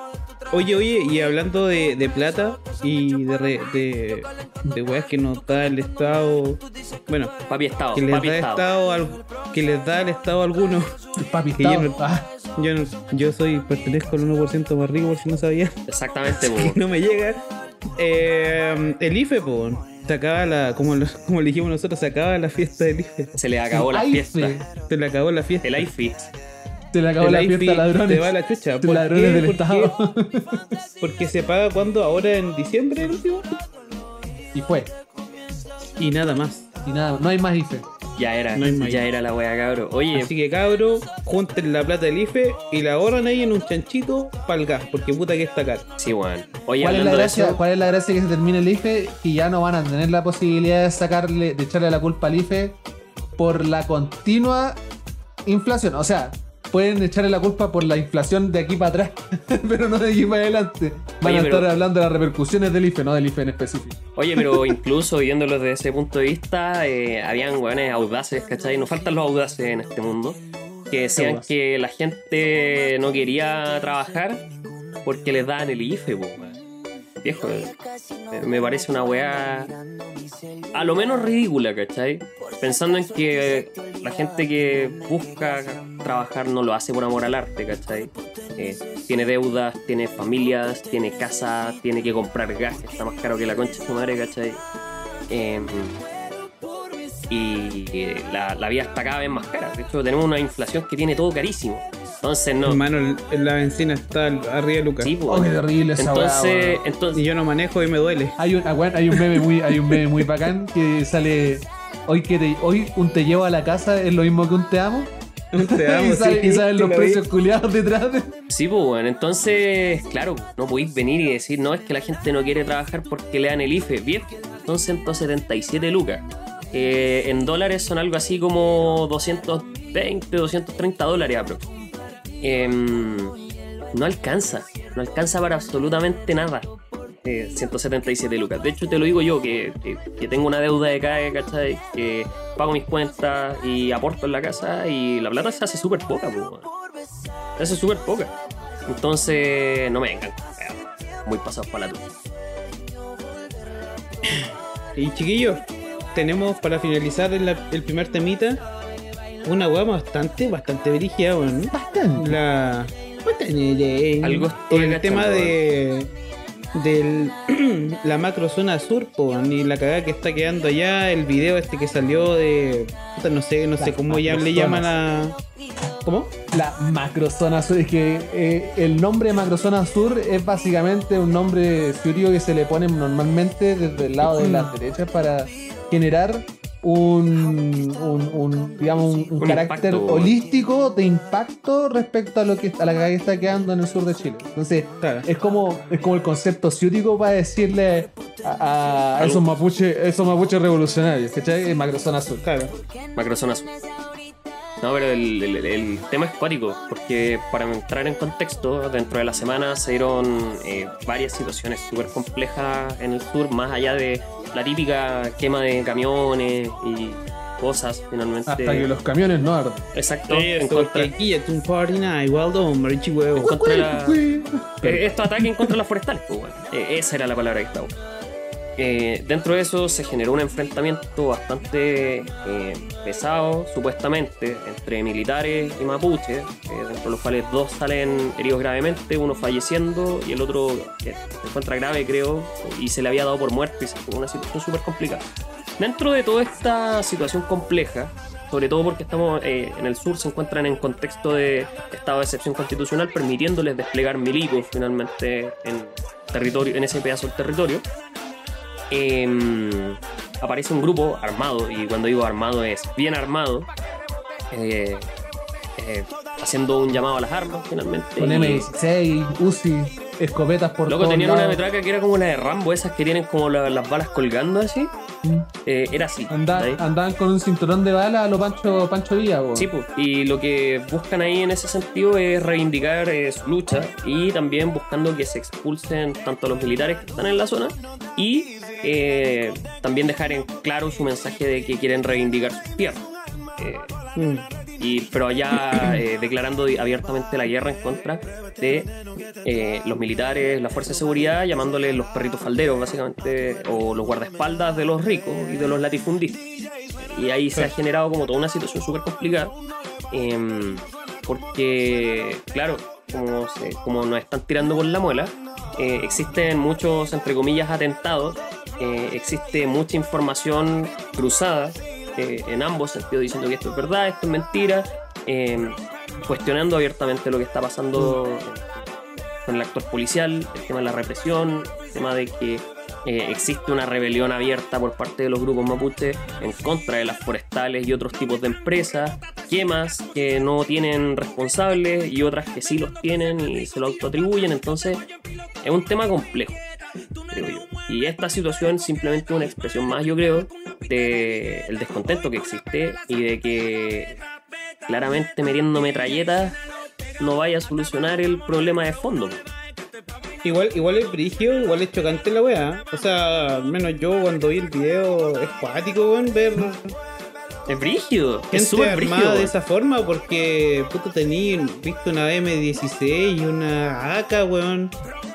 S4: Oye, oye, y hablando de, de plata y de, re- de, de weas que nos da el Estado, bueno,
S2: Papi Estado,
S4: que les
S2: papi
S4: da
S2: Estado.
S4: Estado al- que les da el Estado a algunos.
S1: Papi,
S4: Que yo
S1: estaba-
S4: no-
S1: ah,
S4: Yo, no- yo soy, pertenezco al 1% más rico, por si no sabía.
S2: Exactamente,
S4: no me llega. Eh, el IFE, po, se acaba la, como, lo- como le dijimos nosotros, se acaba la fiesta del IFE.
S2: Se le acabó la
S1: Ay,
S2: fiesta.
S4: Se le acabó la fiesta.
S2: El IFI.
S1: Se le acabó
S4: El
S1: la fiesta a ladrones.
S4: Te va la chucha. ¿Por
S1: ladrones
S4: qué?
S1: del
S4: ¿Por qué?
S1: Estado.
S4: Porque se paga cuando ahora en diciembre el último.
S1: y fue.
S4: Y nada más.
S1: Y nada, no hay más IFE.
S2: Ya era,
S4: No más.
S2: ya era la wea, cabro. Oye,
S4: Así que cabro, junten la plata del IFE y la ahorran ahí en un chanchito para el gas, porque puta que está caro.
S2: sí, weón. Oye,
S1: ¿Cuál es, la gracia,
S2: eso,
S1: ¿Cuál es la gracia que se termine el IFE? Que ya no van a tener la posibilidad de sacarle, de echarle la culpa al IFE por la continua inflación. O sea, pueden echarle la culpa por la inflación de aquí para atrás, pero no de aquí para adelante. Van
S2: Oye,
S1: a
S2: pero-
S1: estar hablando de las repercusiones del IFE, no del IFE en específico.
S2: Oye, pero incluso viéndolo desde ese punto de vista, eh, habían weones audaces, ¿cachai? Nos faltan los audaces en este mundo. Que decían que la gente no quería trabajar porque les daban el IFE, po, weón. Viejo, eh, me parece una weá a lo menos ridícula, ¿cachai? Pensando en que la gente que busca trabajar no lo hace por amor al arte, ¿cachai? Eh, tiene deudas, tiene familias, tiene casa, tiene que comprar gas, que está más caro que la concha de su madre, ¿cachai? Eh, y eh, la, la vida está cada vez más cara. De hecho, tenemos una inflación que tiene todo carísimo. Entonces, no.
S4: Hermano, la benzina está arriba de Lucas.
S2: Sí.
S1: Oh, qué terrible esa
S2: entonces, entonces,
S4: Y yo no manejo y me duele.
S1: Hay un, ah, hay un meme muy, hay un meme muy bacán que sale. Hoy que te, hoy un te llevo a la casa es lo mismo que un te amo.
S4: Te amo,
S1: y, sale-
S4: sí,
S1: y salen los
S4: lo vi.
S1: precios culiados detrás de.
S2: Sí, pues bueno, entonces, claro, no podéis venir y decir, no, es que la gente no quiere trabajar porque le dan el IFE. Viejo, son 177 lucas. Eh, en dólares son algo así como 220, 230 dólares aproximadamente. Em, no alcanza, no alcanza para absolutamente nada. Eh, 177 lucas. De hecho, te lo digo yo, que, que- que tengo una deuda de CAE, ¿cachai? Que pago mis cuentas y aporto en la casa y la plata se hace súper poca, pues. bueno. Se hace súper poca. Entonces, no me vengan. Muy pasados para la tuya.
S4: Y chiquillos, tenemos para finalizar el, el primer temita una weá bastante, bastante brígida, weón.
S1: Bastante.
S4: La. bastante-
S2: Algo estoy
S4: El tema de. Del la macro zona sur, po, ni la cagada que está quedando allá, el video este que salió de. puta, no sé, no sé cómo ya le llaman a. ¿Cómo?
S1: La macrozona sur, es que eh, el nombre macrozona sur es básicamente un nombre ciútico que se le pone normalmente desde el lado de las derechas para generar un, un, un, digamos, un, un
S2: Un
S1: carácter
S2: impacto.
S1: holístico de impacto respecto a lo que a la que está quedando en el sur de Chile. Entonces,
S4: Claro.
S1: es como, es como el concepto ciútico para decirle a, a esos mapuches, esos mapuches revolucionarios, ¿cachai? Macrozona sur.
S4: Claro.
S2: Macrozona Sur. No, pero el, el- el tema es cuático, porque para entrar en contexto, dentro de la semana se dieron eh, varias situaciones súper complejas en el sur, más allá de la típica quema de camiones y cosas, finalmente.
S1: Hasta que los camiones no arden.
S2: Exacto, en contra,
S4: que aquí es un party marichi huevo.
S2: en contra de la, Eh, Esto ataque en contra de las forestales, pues, bueno. Eh, esa era la palabra que estaba. Eh, dentro de eso se generó un enfrentamiento bastante eh, pesado, supuestamente, entre militares y mapuches, eh, dentro de los cuales dos salen heridos gravemente, uno falleciendo y el otro se encuentra grave, creo, y se le había dado por muerto y se fue una situación súper complicada. Dentro de toda esta situación compleja, sobre todo porque estamos eh, en el sur, se encuentran en contexto de estado de excepción constitucional, permitiéndoles desplegar milicos finalmente en, territorio, en ese pedazo del territorio. Em, aparece un grupo armado, y cuando digo armado es bien armado, eh, eh, haciendo un llamado a las armas finalmente.
S1: Con
S2: Y-
S1: M16, UCI, escopetas por
S2: Loco, tenían una metraca que era como la de Rambo, esas que tienen como la- las balas colgando así.
S1: Mm.
S2: Eh, era así.
S1: Andaban con un cinturón de bala a lo Pancho, Pancho Villa, po.
S2: Sí, pues, y lo que buscan ahí en ese sentido es reivindicar eh, su lucha y también buscando que se expulsen tanto a los militares que están en la zona y eh, también dejar en claro su mensaje de que quieren reivindicar sus tierras. Eh,
S4: Mm.
S2: y, pero ya eh, declarando abiertamente la guerra en contra de eh, los militares, la fuerza de seguridad, llamándoles los perritos falderos, básicamente, o los guardaespaldas de los ricos y de los latifundistas. Y ahí se ha generado como toda una situación súper complicada, em, porque, claro, como, se- como nos están tirando con la muela, eh, existen muchos, entre comillas, atentados, eh, existe mucha información cruzada eh, en ambos sentidos, diciendo que esto es verdad, esto es mentira, eh, cuestionando abiertamente lo que está pasando con el actor policial, el tema de la represión, el tema de que eh, existe una rebelión abierta por parte de los grupos mapuche en contra de las forestales y otros tipos de empresas, quemas que no tienen responsables y otras que sí los tienen y se lo autoatribuyen, entonces es un tema complejo. Y esta situación simplemente es una expresión más, yo creo, de el descontento que existe y de que claramente metiendo metralletas no vaya a solucionar el problema de fondo.
S4: Igual, igual es brigio, igual es chocante la weá. O sea, al menos yo cuando vi el video es cuático, weón, ver
S2: Es brígido, es súper brígido.
S4: de esa forma porque puto tenía visto una M16 y una AK, weón.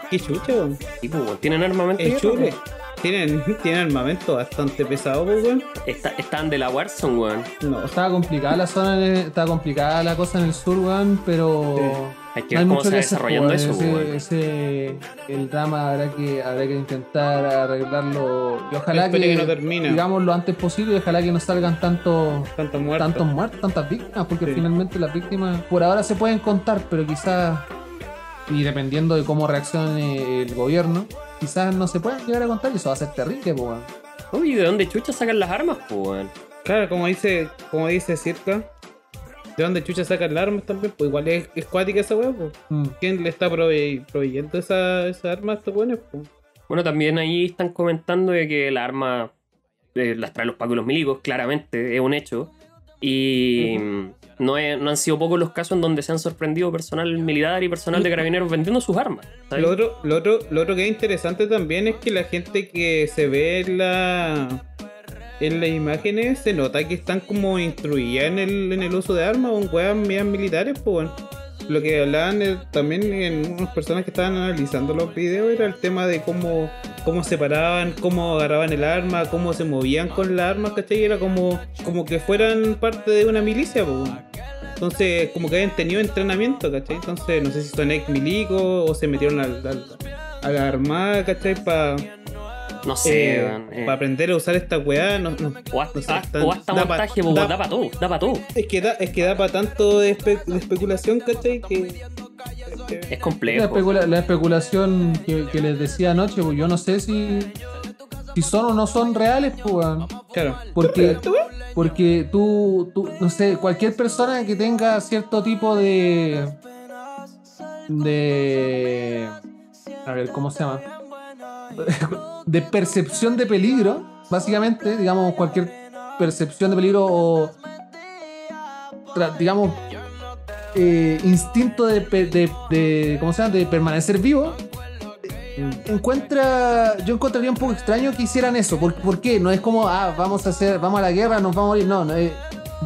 S4: Qué chucha, weón.
S2: Sí, pues, weón, tienen armamento.
S4: Es chule.
S2: pues,
S4: Tienen, tienen armamento bastante pesado, pues, weón.
S2: Está- están de la Warzone, weón.
S4: No,
S1: Estaba complicada la zona, en el- estaba complicada la cosa en el sur, weón, pero
S2: Hay que
S1: no
S2: ver cómo se va
S1: hacer,
S2: desarrollando
S1: weón.
S2: eso,
S1: ese,
S2: weón.
S1: ese- el drama habrá que, habrá que intentar arreglarlo y ojalá
S4: Espere
S1: que,
S4: que no termine.
S1: digamos lo antes posible y ojalá que no salgan tantos
S4: tantos muertos.
S1: tantos muertos, tantas víctimas, porque
S4: Sí.
S1: finalmente las víctimas por ahora se pueden contar, pero quizás, y dependiendo de cómo reaccione el gobierno, quizás no se puedan llegar a contar y eso va a ser terrible, pues, weón.
S2: Uy, ¿de dónde chucha sacan las armas, pues, weón?
S4: Claro, como dice, como dice Circa, ¿de dónde chucha sacan las armas también? Pues igual es, es cuática esa weá, pues.
S1: Mm.
S4: ¿Quién le está prove- proveyendo esa, esa arma a estos weones, pues?
S2: Bueno, también ahí están comentando de que las armas eh, las traen los pacos y los milicos, claramente, es un hecho. Y no, no han sido pocos los casos en donde se han sorprendido personal militar y personal de carabineros vendiendo sus armas. ¿sabes?
S4: Lo otro, lo, otro, lo otro que es interesante también es que la gente que se ve en la en las imágenes se nota que están como instruidas en el, en el uso de armas o en weas medias militares, pues bueno. Lo que hablaban eh, también en unas personas que estaban analizando los videos era el tema de cómo, cómo separaban, cómo agarraban el arma, cómo se movían con las armas, ¿cachai? Era como, como que fueran parte de una milicia, pues bueno. Entonces, como que habían tenido entrenamiento, ¿cachai? Entonces, no sé si son ex milico o se metieron al, al- a la armada, ¿cachai? Para
S2: No sé, weón, eh.
S4: aprender a usar esta weá. No, no,
S2: O hasta,
S4: no sé,
S2: hasta- o hasta
S4: da pa-
S2: montaje, pues,
S4: da-
S2: da para todo, da para todo.
S4: Es que da, es que da para tanto de, espe- de especulación, ¿cachai? Que.
S2: Es
S1: La,
S2: complejo.
S1: especula- la especulación que, que les decía anoche, pues yo no sé si, si son o no son reales, pues, weón.
S4: claro.
S1: Porque. Porque tú, no sé, cualquier persona que tenga cierto tipo de. de. A ver, ¿cómo se llama? de percepción de peligro, básicamente, digamos, cualquier percepción de peligro o. digamos. eh, instinto de, de, de- ¿Cómo se llama? De permanecer vivo. Encuentra. Yo encontraría un poco extraño que hicieran eso. ¿Por, por qué? No es como, ah, vamos a hacer. Vamos a la guerra, nos vamos a morir. No, no eh,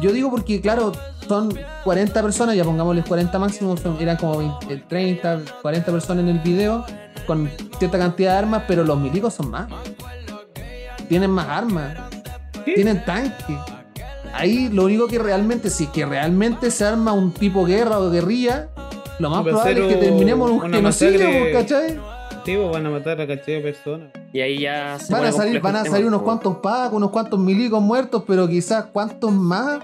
S1: yo digo porque, claro, son 40 personas, ya pongámosles 40 máximo, son- eran como 20, 30, 40 personas en el video, con cierta cantidad de armas, pero los milicos son más. Tienen más armas,
S4: ¿Qué?
S1: tienen tanques. Ahí lo único que realmente, si es que realmente se arma un tipo guerra o guerrilla, lo más probable es que terminemos en un genocidio,
S4: masacre.
S1: ¿cachai?
S4: Sí, pues van a matar a cachai de personas.
S2: Y ahí ya se
S1: Van a salir, van a salir unos cuantos pacos, unos cuantos milicos muertos, pero quizás cuántos más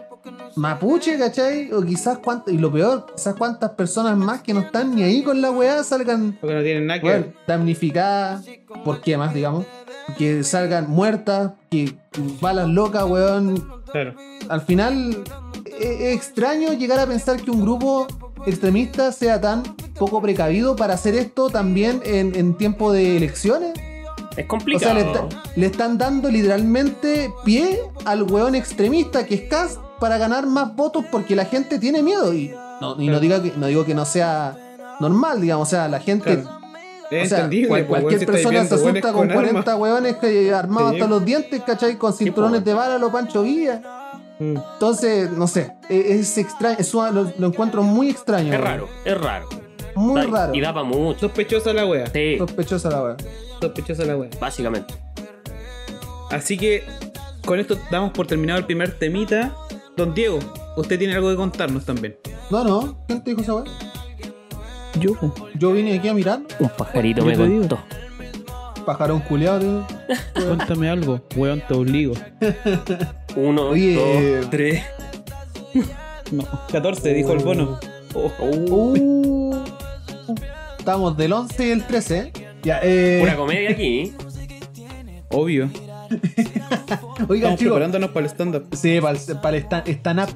S1: mapuche, ¿cachai? O quizás cuántos, y lo peor, quizás cuántas personas más que no están ni ahí con la weá salgan
S4: Porque no tienen nada que
S1: weón,
S4: ver.
S1: damnificadas, por qué más, digamos, que salgan muertas, que balas locas, weón.
S4: Claro.
S1: Al final es, extraño llegar a pensar que un grupo extremista sea tan poco precavido para hacer esto también en, en tiempo de elecciones?
S2: Es
S1: O
S2: complicado.
S1: sea, le, está- le están dando literalmente pie al weón extremista que es Cast para ganar más votos porque la gente tiene miedo. Y no, y no, diga que, no digo que no sea normal, digamos. O sea, la gente.
S4: Claro.
S1: O sea, cual-
S4: pues,
S1: cualquier persona se asusta con,
S4: con
S1: 40 hueones que, armados hasta los dientes, ¿cachai? Con cinturones de bala, lo Pancho Villa.
S4: Mm.
S1: Entonces, no sé, e- es extraño, es una- lo, lo encuentro muy extraño.
S2: Es raro, es raro.
S1: Muy
S2: Da-
S1: raro.
S2: Y da para mucho.
S4: Sospechosa la wea.
S2: Sí,
S1: Sospechosa la wea.
S4: Sospechosa la wea.
S2: básicamente.
S4: Así que con esto damos por terminado el primer temita. Don Diego, usted tiene algo que contarnos también.
S1: No, no, ¿quién te dijo esa wea?
S4: Yo.
S1: Yo vine aquí a mirar,
S2: Un pajarito me contó.
S1: pajarón culiado, tío.
S4: Cuéntame algo, weón, te obligo.
S2: Uno,
S1: Oye,
S2: dos, tres.
S4: No, 14, dijo el bono. Oh,
S1: Uh, estamos del 11 y el 13. ¿eh? Ya, eh,
S2: Pura comedia aquí.
S4: obvio.
S1: oigan,
S4: Estamos
S1: chicos.
S4: preparándonos para el stand-up.
S1: Sí, para el, para el stand- stand-up.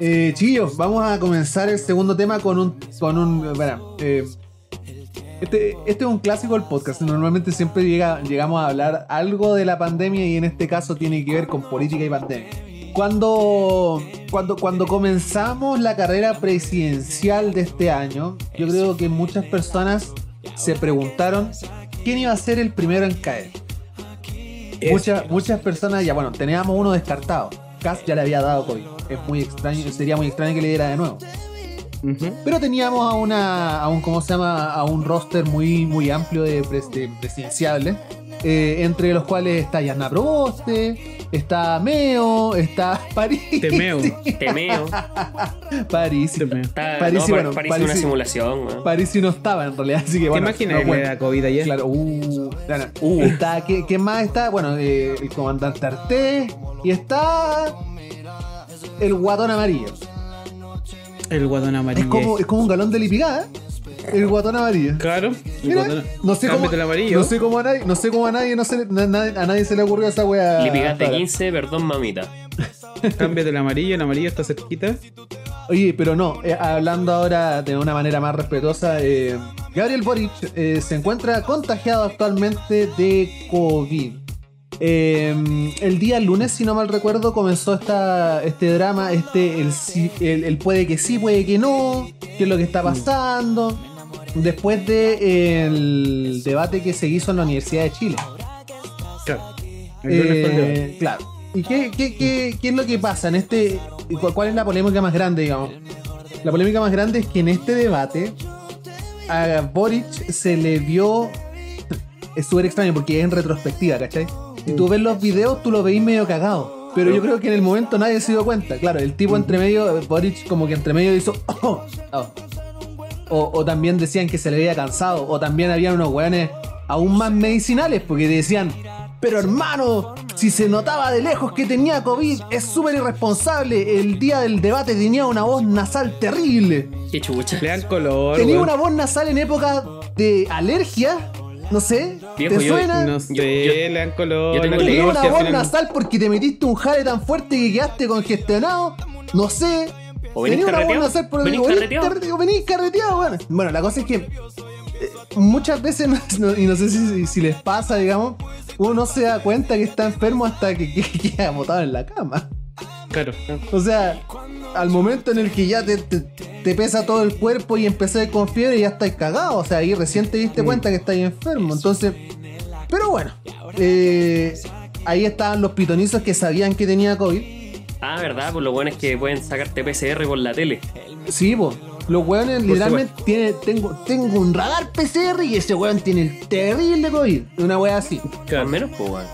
S1: Eh, chillos, vamos a comenzar el segundo tema con un. Con un bueno, eh, este, este es un clásico del podcast. Normalmente siempre llega, llegamos a hablar algo de la pandemia y en este caso tiene que ver con política y pandemia. Cuando, cuando, cuando comenzamos la carrera presidencial de este año, yo creo que muchas personas se preguntaron quién iba a ser el primero en caer. Muchas, muchas personas ya, bueno, teníamos uno descartado. Cass ya le había dado COVID. Es muy extraño, sería muy extraño que le diera de nuevo. Pero teníamos a una, a un, ¿cómo se llama? A un roster muy, muy amplio de, pres- de presidenciables. eh, entre los cuales está Yasna Proboste, está Meo, está París.
S4: Temeo.
S2: Temeo.
S1: París.
S4: Temeo.
S2: Está,
S1: París,
S2: no,
S1: bueno,
S2: parece
S1: París,
S2: una simulación, weón.
S1: París no estaba en realidad, así que
S4: ¿Qué
S1: bueno.
S4: máquina
S1: no
S4: da COVID ayer?
S1: Claro, uh, no, no.
S2: Uh.
S1: Está, ¿qué, qué más está? Bueno, eh, el comandante Arte y está el guatón amarillo.
S4: El guatón amarillo.
S1: Es como, es como un galón de lipigada, ¿eh? el guatón amarillo.
S4: Claro.
S1: Mira,
S4: guatón-
S1: no sé cómo,
S4: Cámbiate el amarillo.
S1: no sé cómo a nadie, no sé cómo a nadie, no se, na- na- a nadie se le ocurrió esa wea.
S2: Lipigate
S1: hasta ahora.
S2: 15, perdón, mamita.
S4: Cámbiate el amarillo, el amarillo está cerquita.
S1: Oye, pero no, eh, hablando ahora de una manera más respetuosa, eh, Gabriel Boric eh, se encuentra contagiado actualmente de COVID. Eh, el día lunes, si no mal recuerdo, comenzó esta, este drama, este, el, el, el puede que sí, puede que no, qué es lo que está pasando. Después del debate que se hizo en la Universidad de Chile.
S4: Claro. El el.
S1: Eh, claro. ¿Y qué, qué, qué, qué es lo que pasa en este? cu- ¿Cuál es la polémica más grande, digamos? La polémica más grande es que en este debate a Boric se le vio. Es súper extraño porque es en retrospectiva, ¿cachai? Si tú ves los videos, tú lo veis medio cagado. Pero yo creo que en el momento nadie se dio cuenta. Claro, el tipo entre medio, Boric como que entre medio hizo. "Oh", oh. O, o también decían que se le había cansado. O también habían unos weones aún más medicinales porque decían, pero hermano, si se notaba de lejos que tenía COVID, es súper irresponsable. El día del debate tenía una voz nasal terrible.
S2: Qué chucha.
S4: Le dan color.
S1: Tenía
S4: weón.
S1: una voz nasal en época de alergia. No sé,
S2: Viejo,
S1: ¿te
S2: yo-
S1: suena?
S4: No sé,
S2: Yo- yo-
S4: le dan color.
S2: yo tengo
S1: una voz
S4: final-
S1: nasal porque te metiste un jale tan fuerte que quedaste congestionado. No sé.
S2: O venís
S1: Tenía una voz
S2: carreteado.
S1: nasal por Venís
S2: carreteado.
S1: carreteado, venís carreteado, bueno. Bueno, la cosa es que eh, muchas veces, no- y no sé si, si les pasa, digamos, uno no se da cuenta que está enfermo hasta que, que queda botado en la cama.
S4: Claro.
S1: O sea, al momento en el que ya te, te- te pesa todo el cuerpo y empecé con fiebre, ya estáis cagado. O sea, ahí recién te diste cuenta que estáis enfermo. Entonces, pero bueno, eh, ahí estaban los pitonizos que sabían que tenía COVID.
S2: Ah, verdad, pues lo bueno es que pueden sacarte PCR por la tele.
S1: Sí, po. Los weones literalmente tiene, tengo, tengo un radar PCR y ese weón tiene el terrible COVID. Una wea así.
S2: Al menos, pues, weón.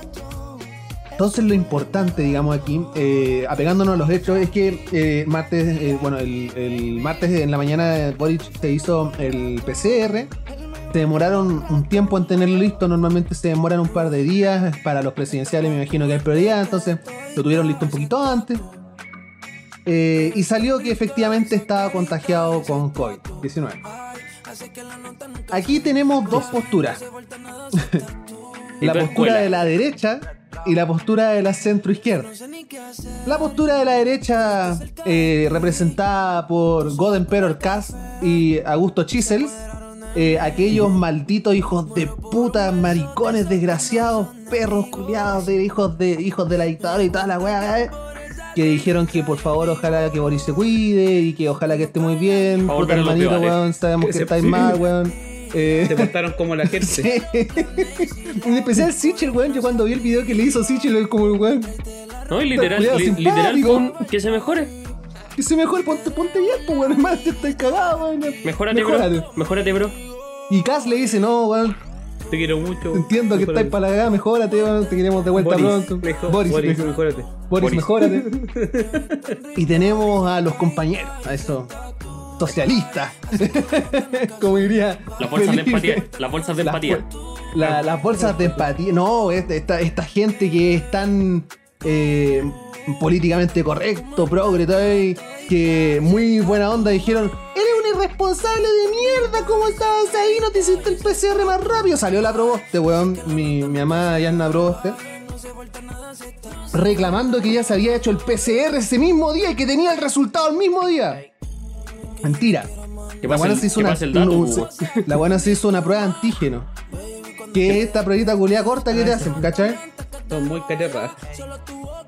S1: Entonces lo importante, digamos aquí, eh, apegándonos a los hechos, es que eh, martes, eh, bueno, el, el martes en la mañana Boric se hizo el PCR. Se demoraron un tiempo en tenerlo listo. Normalmente se demoran un par de días. Para los presidenciales me imagino que hay prioridad. Entonces lo tuvieron listo un poquito antes. Y salió que efectivamente estaba contagiado con COVID-19. Aquí tenemos dos posturas. la
S2: tu
S1: postura de la derecha y la postura de la centro izquierda. La postura de la derecha, eh, representada por God Emperor Cass y Augusto Chisels, eh, aquellos malditos hijos de puta, maricones desgraciados, perros culiados de hijos de hijos de la dictadura y toda la weá, eh, que dijeron que por favor ojalá que Boris se cuide y que ojalá que esté muy bien.
S2: Por
S1: Puta hermanito, weón, sabemos
S4: Que
S1: que estáis mal, weón. Eh,
S4: Se portaron como la gente.
S1: Sí. En especial Sichel, weón. Yo cuando vi el video que le hizo Sichel, como el weón.
S2: No, y literal, li- literal que se mejore.
S1: Que se mejor, ponte, ponte bien, pues weón. Hermano, te estoy cagado, weón.
S2: Mejórate,
S1: Mejórate.
S2: bro. Mejórate, bro.
S1: Y Cass le dice, no, weón.
S4: Te quiero mucho.
S1: Entiendo que estáis para la cagada, mejórate, weón. Te queremos de vuelta
S4: Boris,
S1: pronto.
S4: mejor-
S1: Boris,
S4: Boris, mejórate.
S1: Boris,
S2: Boris.
S1: mejórate. y tenemos a los compañeros, a esos socialistas. Como diría.
S2: Las bolsas de empatía. Las bolsas de empatía.
S1: la- las bolsas de empatía. No, esta, esta, gente que es tan eh, políticamente correcto, progre, que muy buena onda dijeron: Eres un irresponsable de mierda, ¿cómo estabas ahí? No te hiciste el PCR más rápido. Salió la Proboste, weón. Mi, mi amada Yanna Proboste. Reclamando que ya se había hecho el PCR ese mismo día y que tenía el resultado el mismo día. Mentira. La buena
S2: el-
S1: se hizo
S2: que
S1: una,
S2: pase el dato,
S1: no, se- la buena se hizo una prueba de antígeno. Que es esta pruebita culiada corta que te hacen, ¿cachai?
S4: Son muy caterras.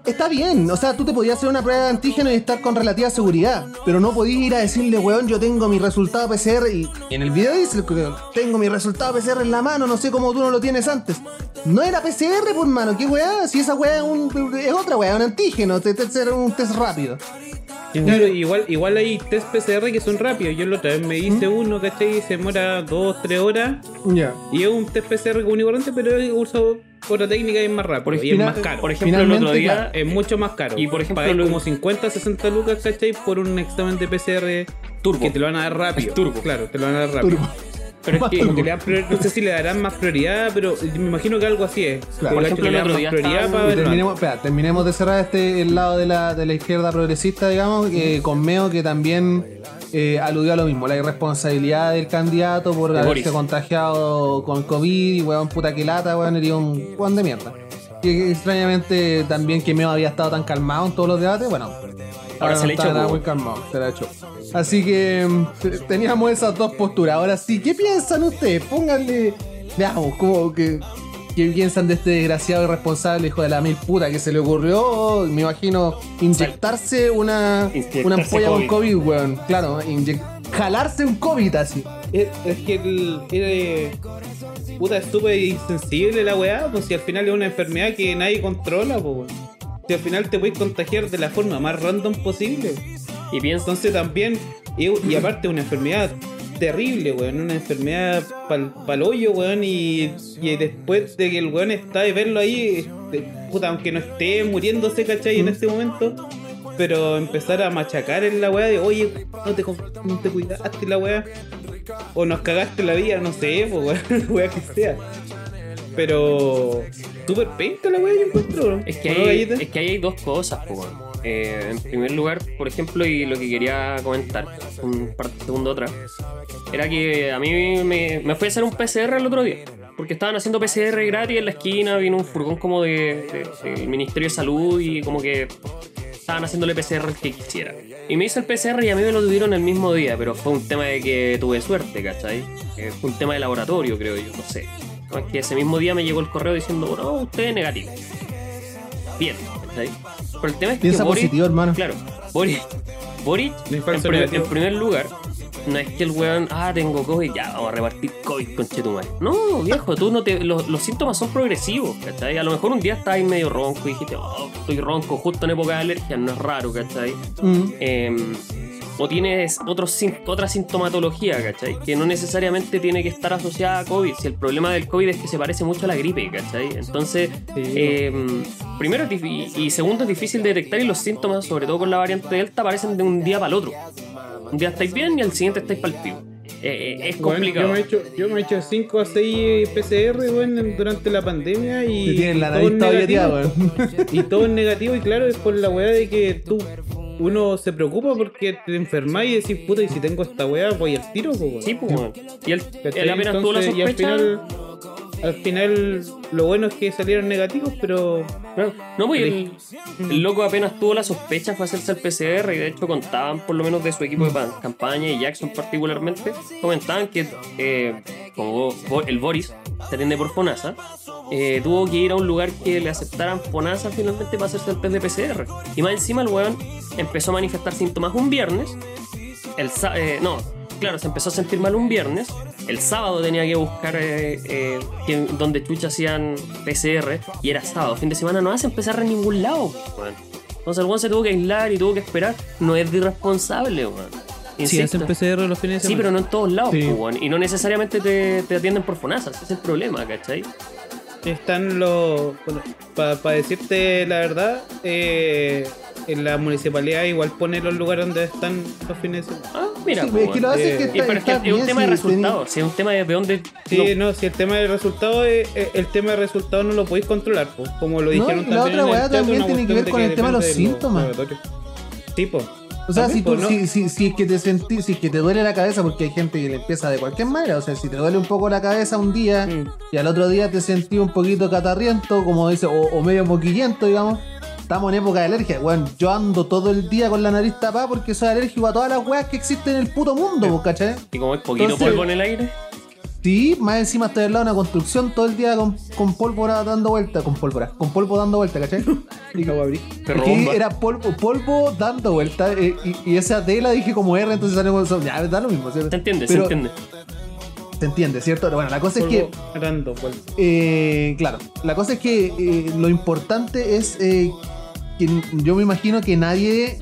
S1: Está bien, o sea, tú te podías hacer una prueba de antígeno y estar con relativa seguridad, pero no podías ir a decirle, weón, yo tengo mi resultado PCR y, y en el video dice, tengo mi resultado PCR en la mano, no sé cómo tú no lo tienes antes. No era PCR, por mano, ¿qué weá? Si esa weá es, un- es otra weá, un antígeno, te, te, te- un test rápido.
S4: Claro, igual, igual hay test PCR que son rápidos. Yo la otra vez me hice
S1: ¿Mm?
S4: uno, ¿cachai? Y se demora 2, 3 horas.
S1: Ya.
S4: Y es un test PCR común y corriente, pero he usado otra técnica y es más rápido.
S2: Por
S4: y es más caro.
S2: Por ejemplo, el otro día.
S1: claro.
S4: es mucho más caro.
S2: Y, por ejemplo, lo-
S4: como 50, 60 lucas, ¿cachai? Por un examen de PCR
S2: Turbo.
S4: que te lo van a dar rápido.
S2: Es turbo.
S4: Claro, te lo van a dar rápido.
S1: Turbo.
S2: Pero es que.
S4: Le no sé si le darán más prioridad, pero me imagino que algo así es.
S1: Claro.
S2: Por ejemplo,
S4: le
S2: otro
S4: más
S2: día
S4: prioridad para
S1: Y
S4: verlo
S1: terminemos, espera, terminemos de cerrar este el lado de la, de la izquierda progresista, digamos, que con Meo que también eh, aludió a lo mismo, la irresponsabilidad del candidato por
S2: De
S1: haberse
S2: Boris.
S1: contagiado con COVID y weón puta que lata, weón, era un weón de mierda. Y extrañamente también que Meo había estado tan calmado en todos los debates, bueno,
S2: Ahora se le
S1: está
S2: echó,
S1: muy calmado, se la echó. Así que mm, te- teníamos esas dos posturas. Ahora sí, ¿qué piensan ustedes? Pónganle, veamos, como que ¿Qué piensan de este desgraciado irresponsable hijo de la mil puta que se le ocurrió? Me imagino inyectarse una,
S2: Inyectarse
S1: una ampolla con
S2: COVID.
S1: Weón. Claro, jalarse un COVID así.
S4: Es, es que el. el- puta, es súper insensible la weá, pues si al final es una enfermedad que nadie controla, pues. weón. Si al final te puedes contagiar de la forma más random posible.
S2: Y pienso,
S4: Entonces también, y, y aparte una enfermedad terrible, weón, una enfermedad pal, pal hoyo, weón, y, y después de que el weón está de verlo ahí, este, puta, aunque no esté muriéndose, ¿cachai? En este momento, pero empezar a machacar en la weá de, oye, no te, no te cuidaste la weá, o nos cagaste la vida, no sé, pues weón, weá que sea. Pero, súper penca la weá, yo encuentro, bro.
S2: es que,
S4: ¿O no,
S2: hay, es que ahí hay dos cosas, weón. Eh, en primer lugar, por ejemplo, y lo que quería comentar un par de atrás, era que a mí me, me fui a hacer un PCR el otro día. Porque estaban haciendo PCR gratis en la esquina, vino un furgón como de, de- del Ministerio de Salud y como que estaban haciéndole PCR al que quisiera. Y me hice el PCR y a mí me lo tuvieron el mismo día, pero fue un tema de que tuve suerte, ¿cachai? Eh, fue un tema de laboratorio, creo yo, no sé. Que ese mismo día me llegó el correo diciendo, no, usted es negativo. Bien, ¿cachai? Pero el tema es
S1: Piensa
S2: que Boris,
S1: positivo, hermano.
S2: Claro, Boris, Boris
S4: Ni
S2: en, primer lugar, no es que el weón, ah, tengo COVID, ya, vamos a repartir COVID con Chetumare. No, viejo, tú no te. Los, los síntomas son progresivos, ¿cachai? A lo mejor un día estás ahí medio ronco y dijiste, oh, estoy ronco justo en época de alergia, no es raro, ¿cachai?
S1: Mm.
S2: Em, o tienes otros otra sintomatología, ¿cachai? Que no necesariamente tiene que estar asociada a COVID. Si el problema del COVID es que se parece mucho a la gripe, ¿cachai? Entonces,
S4: Sí.
S2: em, primero y segundo es difícil detectar y los síntomas, sobre todo con la variante Delta, aparecen de un día para el otro. Un día estáis bien y al siguiente estáis para el pico. Eh, eh, es
S4: Bueno,
S2: complicado.
S4: yo, me he hecho, yo me he hecho 5 a 6 PCR weón, durante la pandemia y.
S1: Te tienen la
S4: todo
S1: nariz
S4: es
S1: todavía
S4: negativo. Y todo es negativo, y claro, es por la weá de que tú. Uno se preocupa porque te enfermas y decís, puta, y si tengo esta weá, voy al tiro, po.
S2: Sí, pues. Y él,
S4: ¿Cachai?
S2: él apenas tuvo la
S4: Entonces, y al final, al final lo bueno es que salieron negativos, pero
S2: Claro. No, pues el, el loco apenas tuvo la sospecha fue hacerse el PCR y de hecho contaban por lo menos de su equipo de pa- campaña y Jackson particularmente, comentaban que eh, como el Boris se atiende por FONASA, eh, tuvo que ir a un lugar que le aceptaran FONASA finalmente para hacerse el test de PCR. Y más encima el weón empezó a manifestar síntomas un viernes, el eh, no, claro, se empezó a sentir mal un viernes. El sábado tenía que buscar eh, eh, que- donde chucha hacían PCR y era sábado. Fin de semana no hacen PCR en ningún lado. Entonces el weón se tuvo que aislar y tuvo que esperar. No es de irresponsable, weón.
S4: si
S2: Insisto.
S4: hacen PCR los fines de
S2: Sí,
S4: semana.
S2: pero no en todos lados,
S1: Sí.
S2: pues. Y no necesariamente te, te atienden por FONASA, ese es el problema, ¿cachai?
S4: Están los. Para decirte la verdad, eh, en la municipalidad igual pone los lugares donde están los fines de semana.
S2: Ah, mira,
S1: Sí,
S2: pues,
S1: es que lo
S2: weón.
S1: hace es que
S4: Eh,
S2: Y,
S1: está,
S2: pero es, que
S1: está
S2: es un tema de resultados, si es un tema de de dónde.
S4: Sí,
S2: no-
S4: no, si el tema del resultado es, eh, el tema del resultado no lo podéis controlar, pues, como lo
S1: No,
S4: dijeron
S1: y la
S4: también.
S1: otra
S4: en el
S1: weá también tiene que ver con el tema de los síntomas.
S4: laboratorios. Sí.
S1: O sea, si, tú,
S4: pues, ¿no?
S1: si, si, si es que te sentí, si es que te duele la cabeza, porque hay gente que le empieza de cualquier manera, o sea, si te duele un poco la cabeza un día
S4: Mm.
S1: y al otro día te sentí un poquito catarriento, como dice, o, o medio moquillento, digamos, estamos en época de alergia. Bueno, yo ando todo el día con la nariz tapada porque soy alérgico a todas las weas que existen en el puto mundo, pues, ¿cachai?
S2: Y como hay poquito
S1: Entonces-
S2: polvo en el aire.
S1: Sí, más encima estoy al lado de una construcción todo el día con, con pólvora dando vuelta, con pólvora, con polvo dando vuelta, ¿cachai? Aquí era polvo, polvo dando vuelta eh, y, y esa D la dije como R, entonces salió como son- ya da lo mismo. ¿cierto?
S2: Se entiende,
S1: Pero-
S2: se entiende.
S1: Se entiende, ¿cierto? Bueno, la cosa es que,
S4: random, pues.
S1: eh, claro, la cosa es que eh, lo importante es que yo me imagino que nadie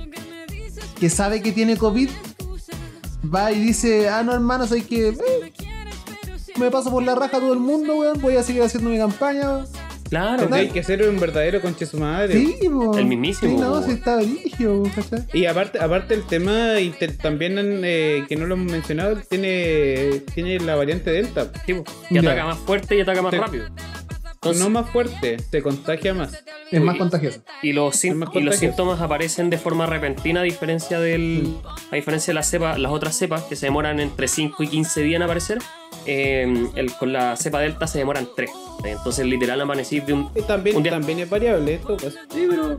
S1: que sabe que tiene COVID va y dice, ah, no, hermano, soy que eh, me paso por la raja todo el mundo, weón, voy a seguir haciendo mi campaña.
S2: Claro,
S4: Porque hay que ser un verdadero conche su madre.
S1: Sí, po.
S2: El mismísimo,
S1: Sí, no, sí
S2: weón.
S1: está religio, ¿cachai?
S4: Y aparte, aparte el tema, y te- también eh, que no lo hemos mencionado, tiene, tiene la variante Delta.
S2: Sí, que
S1: Ya.
S2: ataca más fuerte y ataca más rápido. Entonces,
S4: no más fuerte, se contagia más.
S1: Es más contagioso.
S2: y los, sin-
S4: Es más
S2: y los
S4: contagioso.
S2: síntomas aparecen de forma repentina a diferencia del a diferencia de las cepas las otras cepas que se demoran entre 5 y 15 días en aparecer eh, el- con la cepa delta se demoran 3 entonces literal amanecís de un
S4: Y también,
S2: Un día-
S4: también es variable esto. Pues.
S2: sí, pero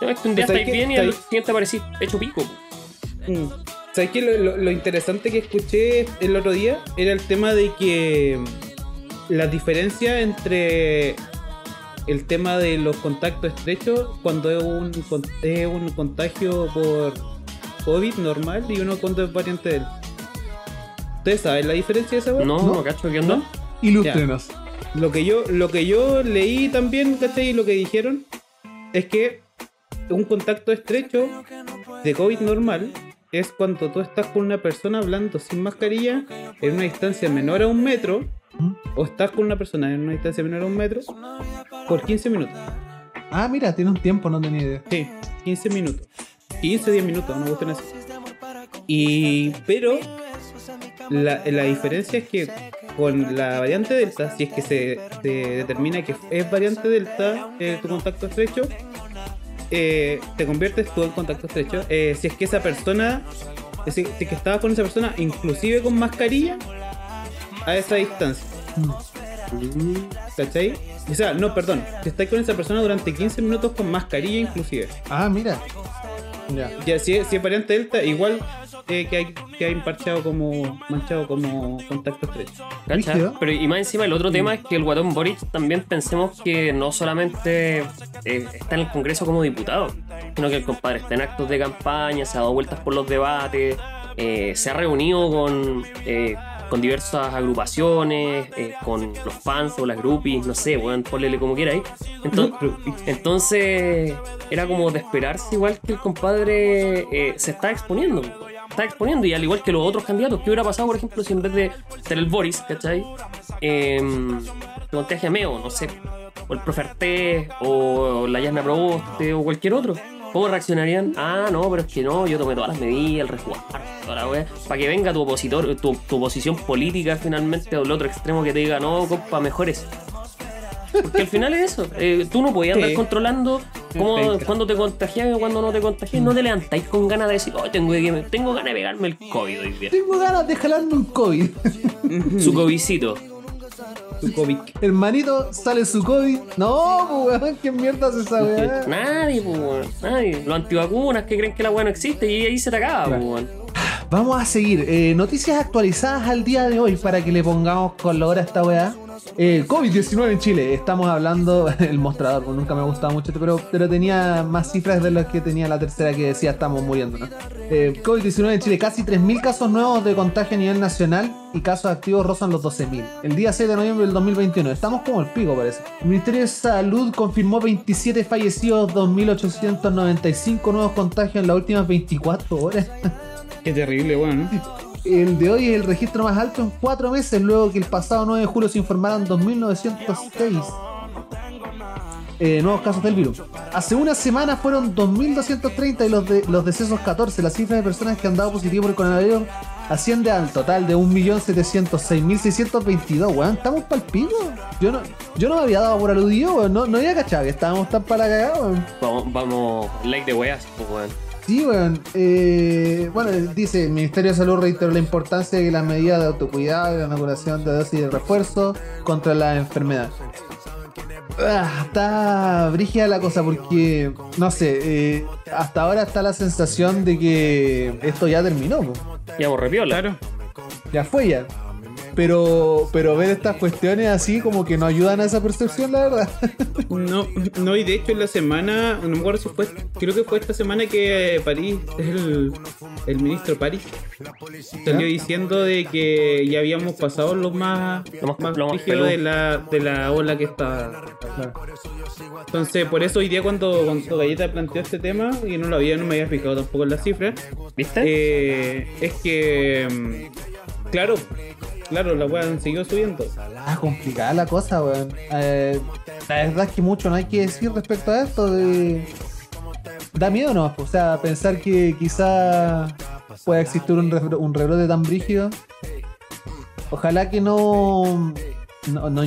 S2: no, es que un día estáis bien y al siguiente aparecís hecho pico
S4: Mm. ¿Sabes qué? Lo, lo- lo interesante que escuché el otro día era el tema de que la diferencia entre el tema de los contactos estrechos cuando es un, es un contagio por COVID normal y uno cuando es variante del. ¿Ustedes saben la diferencia de esa weá?
S2: no,
S1: ¿No?
S2: no, cacho qué onda
S1: Ilústrenos.
S4: Lo que yo, lo que yo leí también, ¿cachai? Y lo que dijeron es que un contacto estrecho de COVID normal es cuando tú estás con una persona hablando sin mascarilla en una distancia menor a un metro, o estás con una persona en una distancia menor a un metro por 15 minutos.
S1: Ah, mira, tiene un tiempo, no tenía idea.
S4: Sí, 15 minutos. 15, 10 minutos, una cuestión así. Y, pero la, la diferencia es que con la variante Delta, si es que se, determina que es variante Delta eh, tu contacto estrecho, eh, te conviertes tú en contacto estrecho. eh, si es que esa persona, si, si es que estabas con esa persona, inclusive con mascarilla, a esa distancia. ¿Cachai? O sea, no, perdón. Si estáis con esa persona durante 15 minutos con mascarilla inclusive.
S1: Ah, mira. Ya.
S4: Ya, si es, si es variante delta, igual eh, que, hay, que hay como, manchado como contacto estrecho.
S2: Pero y más encima el otro tema es que el guatón Boric también pensemos que no solamente eh, está en el Congreso como diputado, sino que el compadre está en actos de campaña, se ha dado vueltas por los debates, eh, se ha reunido con, eh, con diversas agrupaciones, eh, con los fans o las groupies, no sé, bueno, ponle como quiera ahí. Entonces, entonces era como de esperarse igual que el compadre eh, se está exponiendo. Está exponiendo y al igual que los otros candidatos, ¿qué hubiera pasado, por ejemplo, si en vez de ser el Boris, ¿cachai? Eh, contagia Meo, no sé, o el Proferté, o la Yasna Proboste, o cualquier otro. ¿Cómo reaccionarían? Ah, no, pero es que no, yo tomé todas las medidas, el resguardo, para que venga tu opositor, tu, tu oposición política finalmente del otro extremo que te diga, no, compa, mejor eso. Porque al final es eso. eh, tú no podías andar
S4: Sí.
S2: controlando cómo, cuándo te contagias y cuándo no te contagias. No te levantáis con ganas de decir, oh, tengo, que- tengo ganas de pegarme el COVID hoy día.
S1: Tengo ganas de jalarme un COVID.
S2: Su covicito.
S4: Tu COVID.
S1: Hermanito, sale su COVID. No, pues, weón, ¿qué mierda es esa weá?
S2: Nadie, pues, weón. Nadie. Los antivacunas que creen que la weá no existe y ahí se te acaba, pues, weón.
S1: Vamos a seguir. Eh, noticias actualizadas al día de hoy para que le pongamos color a esta weá. Eh, COVID-19 en Chile. Estamos hablando, el mostrador, pues, nunca me ha gustado mucho, pero, pero tenía más cifras de las que tenía la tercera que decía estamos muriendo. ¿no? Eh, COVID-19 en Chile, casi 3.000 casos nuevos de contagio a nivel nacional y casos activos rozan los 12.000. El día 6 de noviembre del 2021. Estamos como el pico, parece. El Ministerio de Salud confirmó 27 fallecidos, 2.895 nuevos contagios en las últimas 24 horas.
S4: Qué terrible, weón. ¿no?
S1: El de hoy es el registro más alto en cuatro meses, luego que el pasado 9 de julio se informaron 2.906 eh, nuevos casos del virus. Hace una semana fueron 2.230 y los, de, los decesos 14. La cifra de personas que han dado positivo por el coronavirus asciende al total de 1.706.622, weón. Estamos pa'l pico. Yo no, yo no me había dado por aludido, weón. No, no había cachado que estábamos tan para la cagada, weón.
S2: Vamos, vamos, like de weas, pues, weón.
S1: Sí, weón. Eh, bueno, dice, el Ministerio de Salud reiteró la importancia de que las medidas de autocuidado y la inoculación de dosis de refuerzo contra la enfermedad. Ah, está brígida la cosa porque, no sé, eh, hasta ahora está la sensación de que esto ya terminó, po.
S2: Íbamos repiola.
S4: Claro.
S1: ya fue ya. Pero, pero ver estas cuestiones así como que no ayudan a esa percepción, la verdad.
S4: No, no, y de hecho en la semana, no me acuerdo si fue, creo que fue esta semana que París, el, el ministro París, salió diciendo de que ya habíamos pasado los más,
S2: Lo más- lo más
S4: de la, de la ola que está. Entonces, por eso hoy día cuando, cuando Galleta planteó este tema, y no lo había, no me había fijado tampoco en las cifras,
S2: ¿Viste?
S4: eh, es que, mm, claro, claro, la weá siguió subiendo.
S1: Ah, complicada la cosa, weón. Eh, la verdad es que mucho no hay que decir respecto a esto. De... Da miedo, ¿no? O sea, pensar que quizá pueda existir un, un rebrote tan brígido. Ojalá que no, no, no-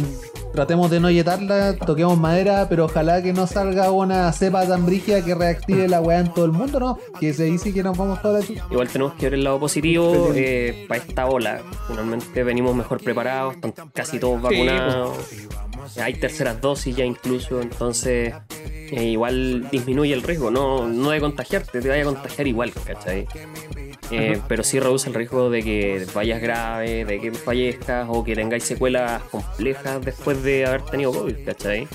S1: Tratemos de no yetarla, toquemos madera, pero ojalá que no salga una cepa tan brígida que reactive la weá en todo el mundo, ¿no? Que se dice que nos vamos toda la chucha.
S2: Igual tenemos que ver el lado positivo eh, para esta ola. Finalmente venimos mejor preparados, están casi todos vacunados. Hay terceras dosis ya incluso, entonces eh, igual disminuye el riesgo, no, no de contagiarte, te vaya a contagiar igual, ¿cachai? Eh, pero sí reduce el riesgo de que vayas grave, de que fallezcas o que tengáis secuelas complejas después de haber tenido COVID, ¿cachai?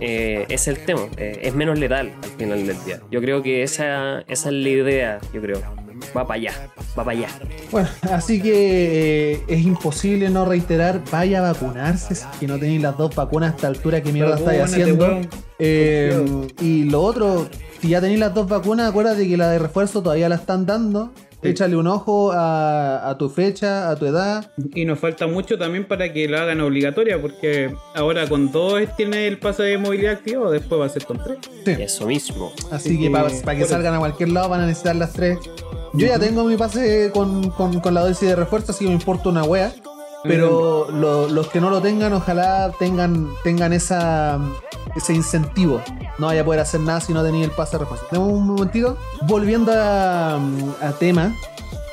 S2: Eh, es el tema, eh, es menos letal al final del día. Yo creo que esa, esa es la idea, yo creo. Va para allá, va para allá.
S1: Bueno, así que eh, es imposible no reiterar, vaya a vacunarse si que no tenéis las dos vacunas a esta altura, ¿qué mierda estáis haciendo? Eh, y lo otro, si ya tenéis las dos vacunas, acuérdate que la de refuerzo todavía la están dando.
S4: Sí.
S1: Échale un ojo a, a tu fecha, a tu edad.
S4: Y nos falta mucho también para que lo hagan obligatoria, porque ahora con dos tiene el pase de movilidad activo, después va a ser con tres.
S2: Eso mismo.
S1: Así
S4: Sí,
S1: que para que salgan a cualquier lado van a necesitar las tres. Yo ya tengo mi pase con, con- con la dosis de refuerzo, así que me importa una wea. Pero lo- los que no lo tengan, ojalá tengan, tengan esa, ese incentivo. No vaya a poder hacer nada si no tenéis el pase de refuerzo. Tenemos un momentito. Volviendo a, a tema.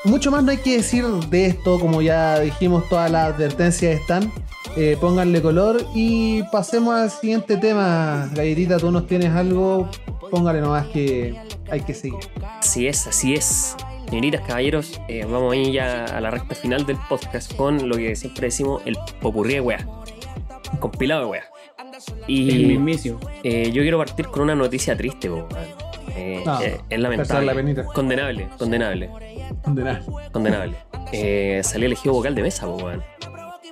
S1: Mucho más no hay que decir de esto, como ya dijimos, todas las advertencias están. Eh, pónganle color y pasemos al siguiente tema. Galletita, tú nos tienes algo, póngale nomás que hay que seguir.
S2: Así es, así es. Señoritas, caballeros, eh, vamos ahí ya a la recta final del podcast con lo que siempre decimos, el popurrí de wea. Compilado de wea.
S4: El
S2: Y
S4: mismísimo.
S2: eh, yo quiero partir con una noticia triste, po, weón. Eh,
S1: Ah,
S2: eh, es lamentable.
S1: la.
S2: Condenable, condenable,
S1: De nada.
S2: condenable. Eh, salí elegido vocal de mesa, po, weón.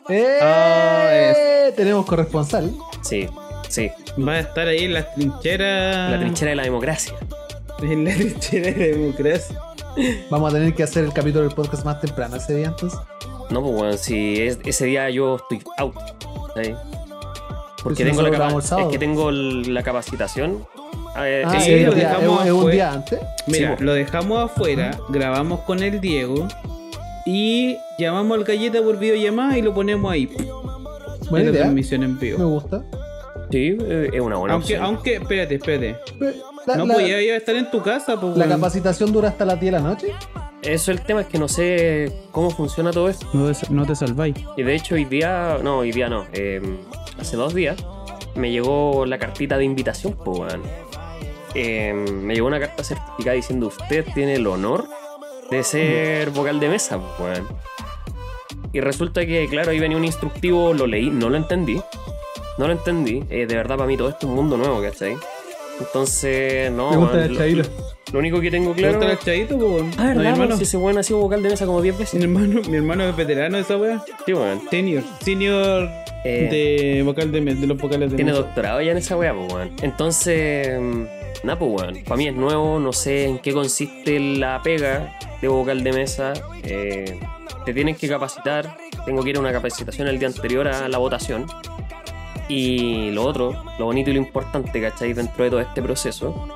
S1: ¡Eh!
S4: Ah,
S1: Tenemos corresponsal.
S2: Sí, sí.
S4: Va a estar ahí en las trincheras.
S2: La trinchera de la democracia.
S4: En la trinchera de democracia.
S1: Vamos a tener que hacer el capítulo del podcast más temprano ese día entonces.
S2: No, pues bueno, si es, ese día yo estoy out. ¿sí? Porque
S1: si
S2: tengo la capa- es que tengo el- la capacitación. eh,
S1: Ah,
S2: ese
S1: es,
S4: lo dejamos
S1: es un- es un
S4: afuera.
S1: día antes.
S4: Mira,
S2: Sí, po.
S4: lo dejamos afuera, grabamos con el Diego y llamamos al galleta por videollamada y lo ponemos ahí. po,
S1: Buena
S4: en la
S1: idea.
S4: transmisión en
S1: Me
S4: vivo.
S1: gusta.
S2: Sí, eh, es una buena
S4: Aunque,
S2: opción.
S4: aunque, espérate, espérate.
S1: Pe- La,
S4: No,
S1: la-
S4: pues ya iba a estar en tu casa, pues.
S1: la capacitación dura hasta las 10 de la noche.
S2: Eso el tema es que no sé cómo funciona todo esto.
S4: No, te- no te salváis.
S2: Y de hecho hoy día, no, hoy día no, eh, hace dos días me llegó la cartita de invitación, pues, weón. Eh, me llegó una carta certificada diciendo usted tiene el honor de ser vocal de mesa, pues, weón. Y resulta que, claro, ahí venía un instructivo, lo leí, no lo entendí. No lo entendí. Eh, de verdad, para mí todo esto es un mundo nuevo, ¿cachai? Entonces, no,
S1: Pregúntale
S2: weón,
S1: a
S2: lo,
S1: Chairo.
S2: lo único que tengo
S4: ¿Te
S2: claro...
S4: gusta el chadito, pues? weón?
S2: Ah,
S4: No,
S2: ¿verdad?
S4: mi hermano,
S2: Si ese weón ha sido vocal de mesa como 10
S4: mi
S2: veces.
S4: hermano, mi hermano es veterano de esa weá.
S2: Sí, weón.
S4: Senior. Senior
S2: Eh,
S4: de vocal de, me- de los vocales de
S2: Tiene
S4: mesa.
S2: doctorado ya en esa weá, pues, weón. Entonces, mm, nada, pues, weón. Para mí es nuevo, no sé en qué consiste la pega de vocal de mesa. Eh, te tienen que capacitar. Tengo que ir a una capacitación el día anterior a la votación. Y lo otro, lo bonito y lo importante, ¿cachai? Dentro de todo este proceso,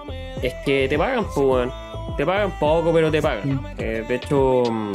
S2: es que te pagan, pues, weón. Te pagan poco, pero te pagan.
S4: Mm.
S2: Eh, de hecho, mm,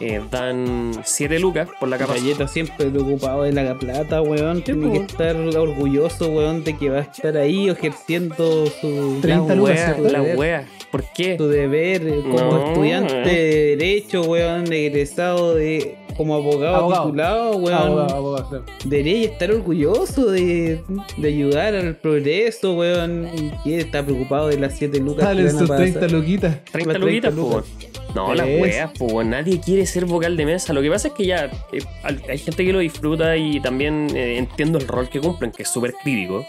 S2: eh, dan 7 lucas por la capacitación.
S4: Galleta siempre preocupado de la plata, weón. Tiene que estar orgulloso, weón, de que va a estar ahí ejerciendo su,
S1: 30
S2: La
S1: lucas,
S2: wea,
S1: ¿cierto?
S2: la wea. ¿Por qué?
S4: su deber como
S2: No,
S4: estudiante
S2: weón.
S4: de derecho, weón, egresado de como abogado,
S1: Abogado.
S4: titulado, weón.
S1: Abogado, abogado, claro.
S4: Debería estar orgulloso de, de ayudar al progreso, weón. Y que está preocupado de las 7 lucas
S1: Dale sus
S4: pasar.
S1: 30 luquitas.
S2: 30
S4: Las 30
S2: luquitas,
S4: lucas.
S2: pues. No, las weas, pues. Nadie quiere ser vocal de mesa. Lo que pasa es que ya eh, hay gente que lo disfruta y también eh, entiendo el rol que cumplen, que es súper crítico.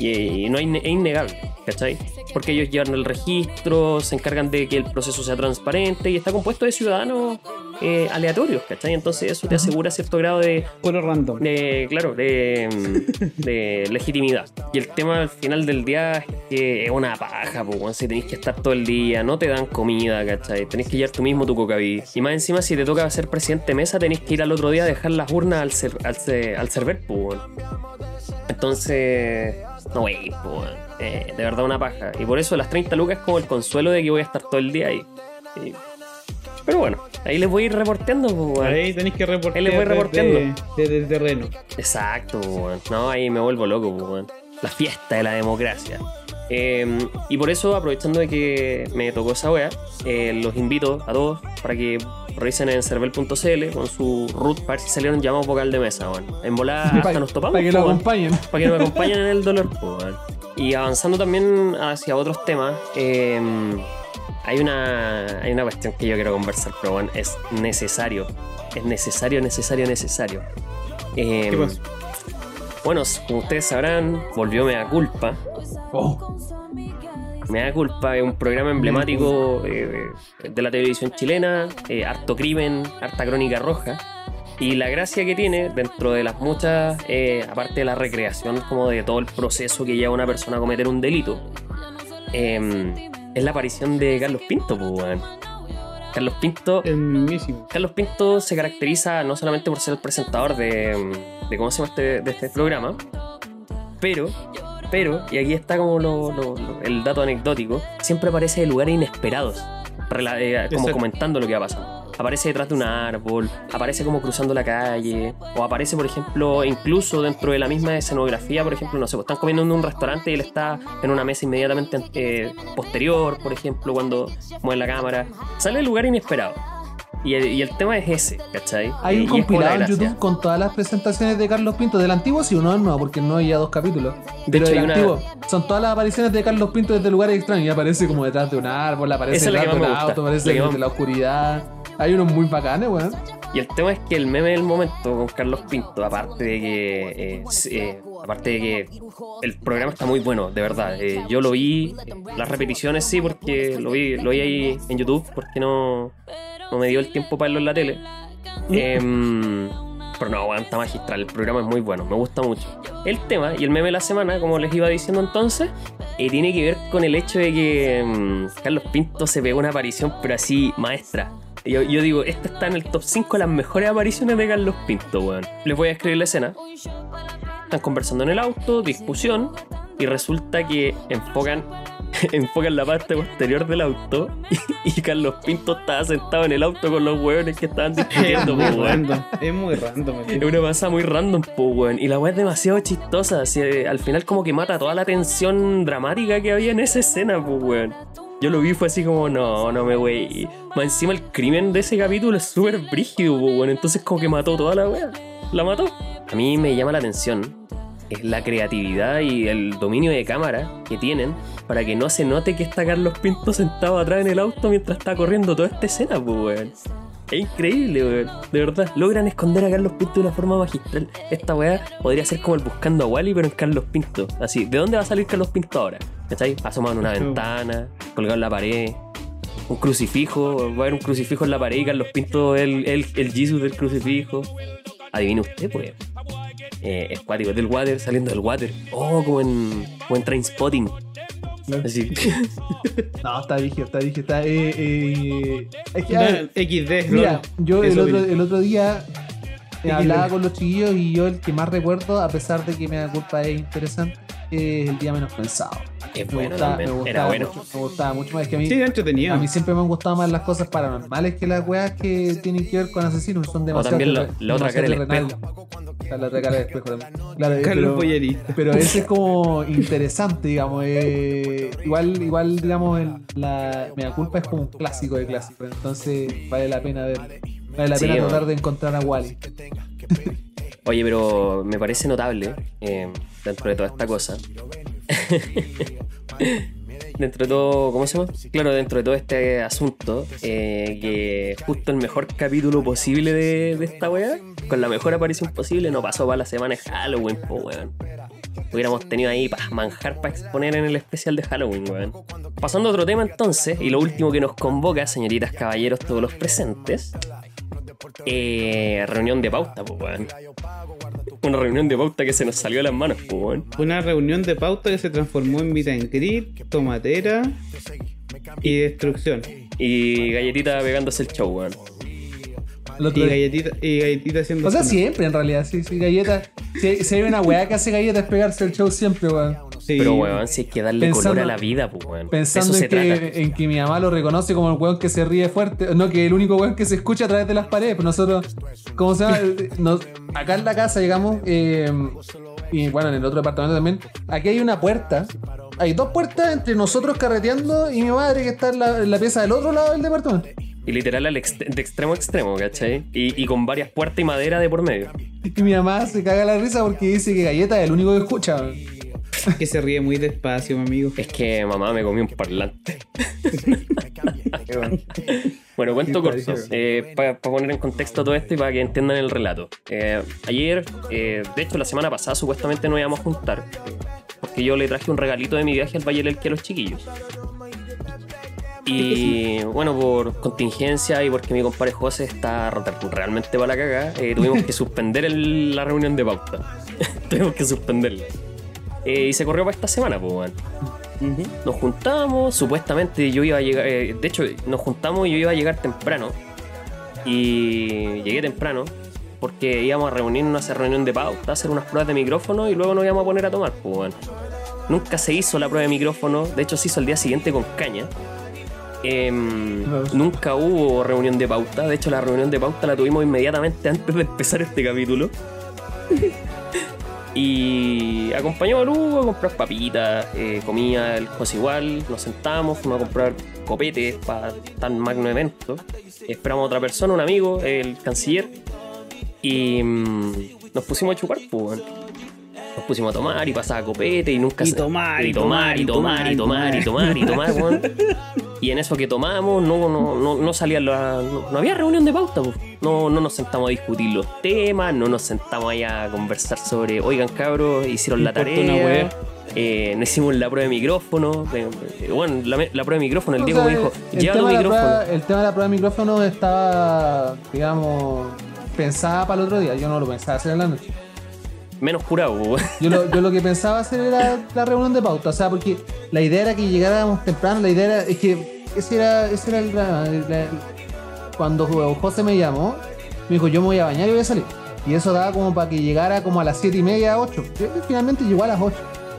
S2: Y, y no hay, es innegable, ¿cachai? Porque ellos llevan el registro, se encargan de que el proceso sea transparente y está compuesto de ciudadanos eh, aleatorios, ¿cachai? Entonces eso te asegura cierto grado de,
S4: Puro random.
S2: de claro, de, de legitimidad. Y el tema al final del día es que es una paja, pues, si tenéis que estar todo el día, no te dan comida, ¿cachai? Tenés que llevar tú mismo tu cocaví. Y más encima, si te toca ser presidente de mesa, tenés que ir al otro día a dejar las urnas al, cer- al, ce- al server, pues. Entonces, no, wey, weón. Eh, de verdad una paja. Y por eso las 30 lucas es como el consuelo de que voy a estar todo el día ahí. Y- Pero bueno, ahí les voy a ir reporteando, weón.
S4: Ahí tenéis que reportar
S2: Ahí le voy reporteando.
S4: desde, el terreno.
S2: Exacto, weón. No, ahí me vuelvo loco, weón. La fiesta de la democracia. Eh, y por eso, aprovechando de que me tocó esa wea, eh, los invito a todos para que revisen en cervel.cl con su root para ver si salieron llamados vocal de mesa, weón. En volada hasta nos topamos.
S1: para que lo acompañen.
S2: para que nos acompañen en el dolor. Y avanzando también hacia otros temas, eh, hay, una, hay una cuestión que yo quiero conversar, pero bueno, es necesario. Es necesario, necesario, necesario. Eh,
S4: ¿Qué pasó?
S2: bueno, como ustedes sabrán, volvió Me da culpa.
S1: Oh,
S2: Me da culpa es un programa emblemático eh, de la televisión chilena, eh, harto crimen, harta crónica roja. Y la gracia que tiene, dentro de las muchas, eh, aparte de la recreación como de todo el proceso que lleva una persona a cometer un delito, eh, es la aparición de Carlos Pinto, pues, weón. Carlos Pinto. Carlos Pinto se caracteriza no solamente por ser el presentador de, de ¿cómo se llama este, de este programa, pero, pero, y aquí está como lo- lo- lo- el dato anecdótico, siempre aparece en lugares inesperados, eh, como comentando lo que va pasando. Aparece detrás de un árbol, aparece como cruzando la calle, o aparece, por ejemplo, incluso dentro de la misma escenografía, por ejemplo, no sé, pues están comiendo en un restaurante y él está en una mesa inmediatamente eh, posterior, por ejemplo, cuando mueve la cámara. Sale de lugar inesperado. Y el, y el tema es ese, ¿cachai?
S1: Hay un
S2: y
S1: compilado en. YouTube con todas las presentaciones de Carlos Pinto. Del antiguo sí, uno no, porque no hay ya dos capítulos.
S2: De
S1: Pero
S2: hecho,
S1: del
S2: hay una-
S1: antiguo son todas las apariciones de Carlos Pinto desde lugares extraños. Y aparece como detrás de un árbol, aparece detrás de un auto, aparece desde la oscuridad. Hay unos muy bacanes, weón.
S2: Y el tema es que el meme del momento con Carlos Pinto, aparte de que. eh, eh, aparte de que el programa está muy bueno, de verdad. Eh, yo lo vi, las repeticiones sí, porque lo vi, lo vi ahí en YouTube, porque no, no me dio el tiempo para verlo en la tele. Em, pero no, aguanta magistral, el programa es muy bueno, me gusta mucho. El tema y el meme de la semana, como les iba diciendo entonces, tiene que ver con el hecho de que em, Carlos Pinto se pegó una aparición, pero así maestra. Yo, yo digo, esta está en el top 5 de las mejores apariciones de Carlos Pinto, weón. Les voy a escribir la escena. Están conversando en el auto, discusión, y resulta que enfocan enfocan la parte posterior del auto y, y Carlos Pinto estaba sentado en el auto con los hueones que estaban
S4: Es
S2: discutiendo,
S4: muy
S2: po, weón.
S4: random. Es muy random.
S2: Es una pasada muy random, po, weón. Y la weá es demasiado chistosa. así, eh, al final como que mata toda la tensión dramática que había en esa escena, po, weón. Yo lo vi fue así como, no, no me wey. Más encima el crimen de ese capítulo es súper brígido, weón. Entonces como que mató toda la weá. La mató. A mí me llama la atención es la creatividad y el dominio de cámara que tienen para que no se note que está Carlos Pinto sentado atrás en el auto mientras está corriendo toda esta escena, pues, weón. Es increíble, weón. De verdad, logran esconder a Carlos Pinto de una forma magistral. Esta weá podría ser como el buscando a Wally, pero en Carlos Pinto. Así, ¿de dónde va a salir Carlos Pinto ahora? ¿Cachai? Asomado en una ventana, colgado en la pared. Un crucifijo, va a haber un crucifijo en la pared y Carlos Pinto el, el, el Jesus del crucifijo. Adivine usted, pues. Eh, es del water, saliendo del water. Oh, como en, como en Trainspotting. Así.
S1: No, está vigio, está vigio, está. Eh, eh, es que, a ver,
S4: No, XD,
S1: mira, yo el otro, el otro día eh,
S4: XD.
S1: hablaba con los chiquillos y yo el que más recuerdo, a pesar de que me da culpa es interesante, es el día menos pensado.
S2: Es
S1: Me
S2: bueno
S1: gustaba,
S2: también.
S1: me
S2: Era
S1: gustaba
S2: bueno.
S1: mucho, me gustaba mucho más. Es que a mí,
S4: Sí, era entretenido.
S1: a mí siempre me han gustado más las cosas paranormales que las weas que tienen que ver con asesinos. Son demasiado.
S2: también la- la otra cara del
S1: terrenales. La otra cara del espejo también. Claro, eh,
S4: Carlos
S1: pero- pero ese es como interesante, digamos. eh, igual, igual, digamos, el- la Mea Culpa es como un clásico de clásicos. Entonces vale la pena ver. Vale la
S2: Sí,
S1: pena tratar de encontrar a Wally.
S2: Oye, pero me parece notable eh, dentro de toda esta cosa. dentro de todo, ¿cómo se llama? Claro, dentro de todo este asunto, eh, que justo el mejor capítulo posible de, esta weá, con la mejor aparición posible, no pasó para la semana de Halloween, po weón. Hubiéramos tenido ahí para manjar para exponer en el especial de Halloween, weón. Pasando a otro tema entonces, y lo último que nos convoca, señoritas, caballeros, todos los presentes, eh, reunión de pauta, pues, weón. Una reunión de pauta que se nos salió de las manos, pues.
S4: Una reunión de pauta que se transformó en meet and greet, tomatera y destrucción.
S2: Y galletita pegándose el show, weón.
S4: Y galletita, y galletita haciendo.
S1: O sea,
S4: zona.
S1: siempre en realidad, sí, sí, galleta. Si, si hay una weá que hace galleta es pegarse el show siempre, weón.
S4: Sí.
S2: Pero, weón, si hay que darle
S1: Pensando-
S2: color a la vida, pues, weón.
S1: Pensando
S2: Eso
S1: en
S2: se
S1: que,
S2: trata.
S1: en que mi mamá lo reconoce como el weón que se ríe fuerte. No, que el único weón que se escucha a través de las paredes. Pues nosotros, ¿cómo se llama? Nos- acá en la casa llegamos, eh, y bueno, en el otro departamento también. Aquí hay una puerta. Hay dos puertas entre nosotros carreteando y mi madre que está en la, en la pieza del otro lado del departamento.
S2: Y literal al ext- de extremo a extremo, ¿cachai? Y, y con varias puertas y madera de por medio.
S1: Y mi mamá se caga la risa porque dice que Galleta es el único que escucha.
S4: Que se ríe muy despacio, mi amigo.
S2: Es que mamá me comió un parlante. Bueno, cuento corto,
S1: padrísimo.
S2: para poner en contexto todo esto y para que entiendan el relato. Eh, ayer, eh, de hecho la semana pasada supuestamente nos íbamos a juntar, eh, porque yo le traje un regalito de mi viaje al Valle del Elqui a los chiquillos. Y bueno, por contingencia y porque mi compadre José está realmente para la caga, eh, tuvimos que suspender el- la reunión de pauta. tuvimos que suspenderla. Eh, y se corrió para esta semana, pues, weón. Nos juntamos, supuestamente yo iba a llegar, eh, de hecho nos juntamos y yo iba a llegar temprano. Y llegué temprano porque íbamos a reunirnos a hacer reunión de pauta, hacer unas pruebas de micrófono y luego nos íbamos a poner a tomar, pues bueno. Nunca se hizo la prueba de micrófono, de hecho se hizo el día siguiente con caña. Em, nunca hubo reunión de pauta, de hecho la reunión de pauta la tuvimos inmediatamente antes de empezar este capítulo. Y acompañamos a Lugo a comprar papitas, eh, comía el José igual, nos sentamos, fuimos a comprar copetes para tan magno evento. Esperamos a otra persona, un amigo, el canciller, y mm, nos pusimos a chupar, pues. Nos pusimos a tomar y pasaba copete y nunca
S4: Y tomar,
S2: y tomar, y tomar, y tomar, y tomar, y tomar, weón. Y en eso que tomamos, no, no, no, no salía la. No, no había reunión de pauta, pues. No, no nos sentamos a discutir los temas, no nos sentamos allá a conversar sobre, oigan cabros, hicieron la tarea. eh, no hicimos la prueba de micrófono. eh, bueno, la, la prueba de micrófono, el
S1: O
S2: Diego
S1: sea,
S2: me dijo, lleva tu micrófono.
S1: prueba- el tema de la prueba de micrófono estaba, digamos, pensada para el otro día. Yo no lo pensaba hacer en la noche.
S2: Menos curado.
S1: Yo lo, yo lo que pensaba hacer era la reunión de pauta, o sea, porque la idea era que llegáramos temprano, la idea era, es que ese era, ese era el drama. cuando José me llamó, me dijo, yo me voy a bañar y voy a salir. Y eso daba como para que llegara como a las 7 y media, 8. Finalmente llegó a las 8.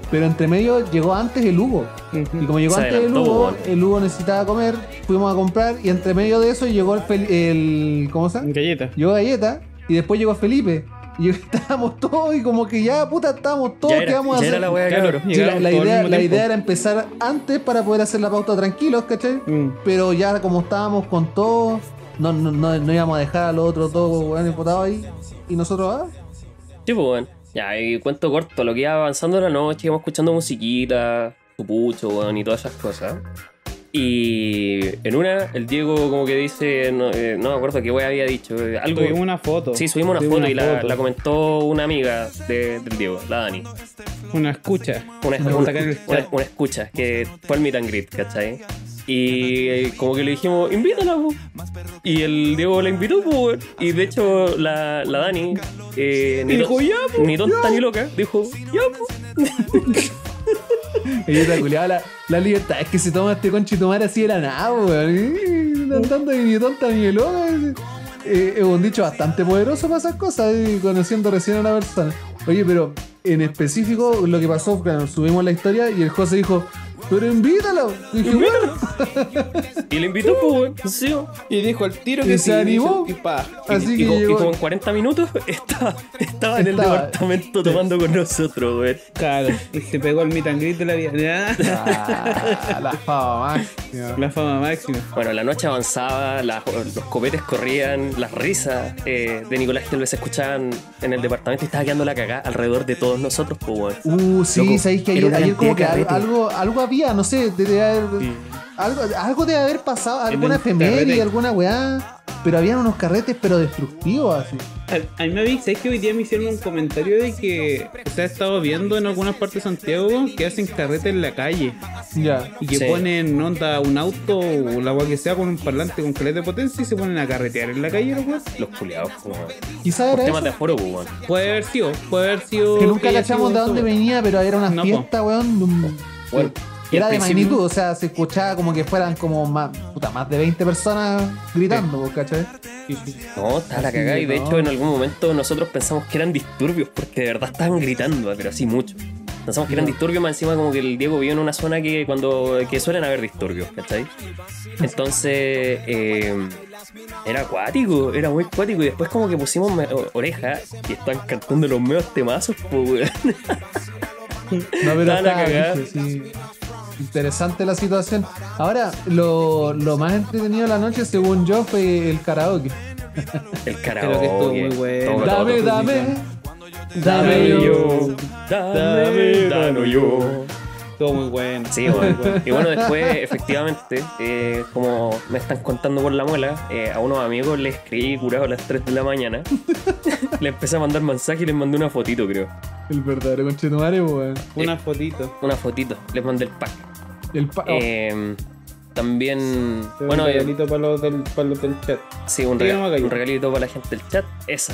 S1: Pero entre medio llegó antes el Hugo. Y como llegó
S2: Se
S1: antes el Hugo, el Hugo necesitaba comer, fuimos a comprar y entre medio de eso llegó el, el ¿cómo se llama?
S4: Galleta.
S1: Llegó Galleta y después llegó Felipe. Y estábamos todos y como que ya, puta, estábamos todos,
S2: Ya
S1: ¿qué
S2: era,
S1: vamos a hacer?
S2: era la wea
S4: Claro.
S1: Sí, la, la
S4: todos
S1: idea, la
S4: tiempo.
S1: idea era empezar antes para poder hacer la pauta tranquilos, ¿cachai?
S4: Mm.
S1: Pero ya como estábamos con todos, no, no, no, no íbamos a dejar a los otros dos weones botados ahí. Y nosotros, ah,
S2: Sí, pues, weón. Ya, y cuento corto, lo que iba avanzando en la noche, íbamos escuchando musiquita, su pucho, weón, y todas esas cosas. Y en una, el Diego como que dice, no, eh, no me acuerdo qué wea había dicho, eh, algo...
S4: Subimos una foto.
S2: Sí, subimos una foto y la,
S4: foto.
S2: la comentó una amiga de- del Diego, la Dani.
S4: Una escucha.
S2: Una,
S4: Vamos a
S2: una-
S4: sacar el
S2: una-
S4: chat.
S2: una escucha, que fue al meet and greet, ¿cachai? Y eh, como que le dijimos, invítala, po. Y el Diego la invitó, po, weón. Y de hecho, la, la Dani, eh, ni,
S4: Dijo, "Ya, po,
S2: ni tonta ni loca, dijo, ya, po.
S1: ella culiaba la, la libertad. Es que se toma este conchitomar así de la nada, weón. Y tanto ni loca ni loca. Eh, es un dicho bastante poderoso para esas cosas, eh, conociendo recién a una persona. Oye, pero en específico lo que pasó, claro, subimos la historia y el José dijo, pero invítala. Y dije, bueno,
S2: Y le invitó, weón. Sí.
S4: Y dijo el tiro
S1: Y
S4: que
S1: se
S4: sí,
S1: animó.
S4: Y pa.
S1: así
S2: y,
S1: que
S2: y
S1: llegó.
S2: como en 40 minutos estaba, estaba en el
S1: Estaba-
S2: departamento tomando con nosotros, weón.
S4: Claro. Y se pegó el meet and greet de la vida.
S1: Ah, la fama máxima.
S4: La fama máxima.
S2: Bueno, la noche avanzaba, la- los copetes corrían, las risas eh, de Nicolás Gelbe se escuchaban en el departamento y estaba quedando la cagada alrededor de todos nosotros, pues.
S1: Uh, sí, sabéis que ayer, ayer como que al- algo, algo había, no sé, debe haber, algo, algo debe haber pasado, alguna efeméride, alguna weá, pero habían unos carretes pero destructivos así.
S4: A, a mí me avisé que hoy día me hicieron un comentario de que se ha estado viendo en algunas partes de Santiago que hacen carrete en la calle
S1: Ya.
S4: y que
S2: Sí.
S4: ponen onda un auto o la agua que sea con un parlante con caleta de potencia y se ponen a carretear en la calle, ¿no? weón?
S2: Los culiados, weón.
S1: Quizás
S2: Por
S1: era
S2: temas
S1: eso.
S2: de aforo, pues, weón.
S4: Puede haber sido, puede haber sido.
S1: Que nunca cachamos de dónde venía, pero era una
S4: No, po.
S1: fiesta, weón. de un-
S2: Bueno,
S1: Era de magnitud, o sea, se escuchaba como que fueran como más, puta, más de 20 personas gritando, ¿cachai?
S4: Sí, sí.
S2: No, estaba la cagada y de
S1: no.
S2: hecho en algún momento nosotros pensamos que eran disturbios porque de verdad estaban gritando, pero así mucho. Pensamos que eran disturbios, más encima como que el Diego vivió en una zona que cuando que suelen haber disturbios, ¿cachai? Entonces eh, era acuático, era muy acuático y después como que pusimos oreja y estaban cantando los meos temazos, pues weón.
S1: No, pero está, sí. Interesante la situación. Ahora, lo, lo más entretenido de la noche, según yo, fue el karaoke.
S2: El
S4: Creo
S2: karaoke.
S4: que estuvo muy bueno.
S2: todo,
S1: Dame,
S2: todo.
S1: dame.
S2: Dame
S1: Dame
S2: yo,
S1: yo.
S2: dame, dame yo.
S4: Estuvo muy bueno.
S2: Sí, bueno. Y bueno, después, efectivamente, eh, como me están contando por la muela, eh, a unos amigos les escribí curado a las 3 de la mañana. le empecé a mandar mensaje y les mandé una fotito, creo.
S1: El verdadero conchetumare, weón.
S4: Una fotito.
S2: Una fotito. Les mandé el pack.
S1: El pa- oh,
S2: Eh, también,
S4: Bueno,
S2: bueno,
S4: un
S2: eh,
S4: regalito para los del, para los del chat.
S2: sí, un,
S4: Sí,
S2: rega- un regalito para la gente del chat. Esa.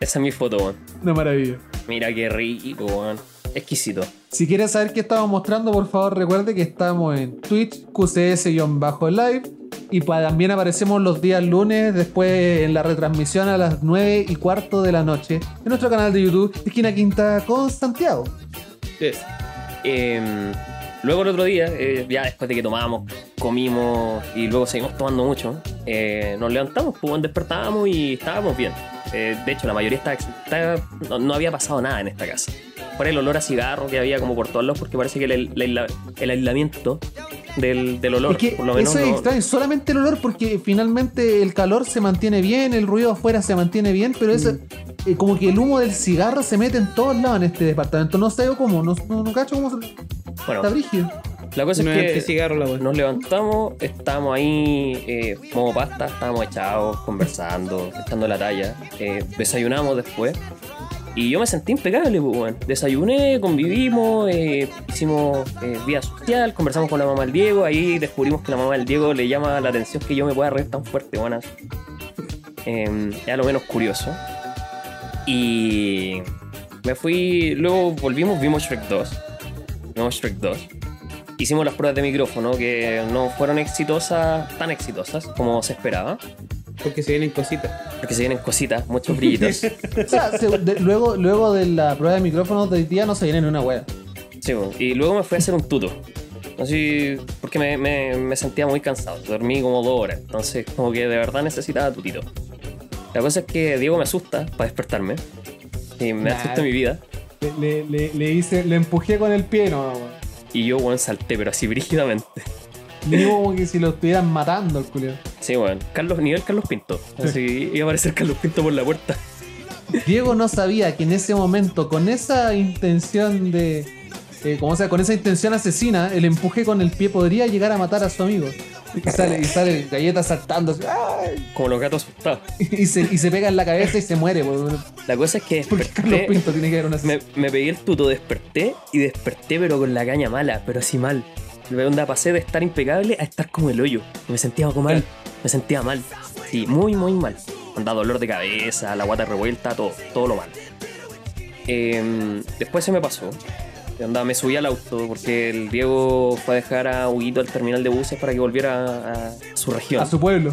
S2: Esa es mi foto, weón.
S1: una maravilla.
S2: Mira qué rico, weón. Exquisito.
S1: Si quieres saber qué estamos mostrando, por favor recuerde que estamos en Twitch, QCS-live. Y también aparecemos los días lunes, después en la retransmisión a las 9 y cuarto de la noche, en nuestro canal de YouTube, Esquina Quinta con Santiago.
S4: Sí.
S2: Eh, luego el otro día, eh, ya después de que tomamos, comimos y luego seguimos tomando mucho, eh, nos levantamos, pues despertábamos y estábamos bien. Eh, de hecho, la mayoría estaba, estaba- no, no había pasado nada en esta casa. Por el olor a cigarro que había como por todos lados, porque parece que el, el aisla- el aislamiento del, del olor,
S1: es que
S2: por lo menos,
S1: eso es
S2: no-
S1: extraño, solamente el olor porque finalmente el calor se mantiene bien, el ruido afuera se mantiene bien, pero eso,
S2: Mm.
S1: eh, como que el humo del cigarro se mete en todos lados en este departamento. No sé cómo, no, no, no cacho cómo se...
S2: bueno,
S1: Está brígido.
S2: La cosa
S4: No
S2: es que
S4: cigarro la.
S2: Nos levantamos, estábamos ahí eh, como pasta, estábamos echados, conversando, echando la talla. eh, desayunamos después. Y yo me sentí impecable, pues, weón. Desayuné, convivimos, eh, hicimos eh, vía social, conversamos con la mamá del Diego. Ahí descubrimos que la mamá del Diego le llama la atención que yo me pueda reír tan fuerte, weón. Eh, era lo menos curioso. Y me fui, luego volvimos, vimos Shrek 2. Vimos Shrek 2 hicimos las pruebas de micrófono que no fueron exitosas, tan exitosas como se esperaba,
S4: Porque se vienen cositas.
S2: porque se vienen cositas, muchos brillitos.
S1: O sea, se- de- luego, luego de la prueba de micrófonos de hoy día no se viene ni una wea.
S2: Sí, y luego me fui a hacer un tuto. Así, porque me, me- me sentía muy cansado. Dormí como dos horas. Entonces, como que de verdad necesitaba tutito. La cosa es que Diego me asusta para despertarme. Y me
S1: Nah.
S2: asusta mi vida.
S1: Le, le, le, hice, le empujé con el pie, no.
S2: Y yo, weón, salté, pero así brígidamente.
S1: Mínimo como que si lo estuvieran matando el culiao.
S2: Sí, weón. Carlos, nivel Carlos Pinto. Así iba a aparecer Carlos Pinto por la puerta.
S1: Diego no sabía que en ese momento, con esa intención de. Eh, como sea, con esa intención asesina, el empuje con el pie podría llegar a matar a su amigo. Y sale, y sale galleta saltando.
S2: Como los gatos asustados.
S1: y, se, y se pega en la cabeza y se muere.
S2: La cosa es que
S1: Porque Carlos
S2: desperté.
S1: Pinto tiene que haber una
S2: Me, me pegué el tuto, desperté y desperté, pero con la caña mala, pero así mal. Onda, pasé de estar impecable a estar como el hoyo. Me sentía como mal, me sentía mal. Sí, muy, muy mal. Anda dolor de cabeza, la guata revuelta, todo, todo lo mal. Em, después se me pasó. Onda, me subí al auto porque el Diego fue a dejar a Huguito al terminal de buses para que volviera a, a su región,
S1: A su pueblo.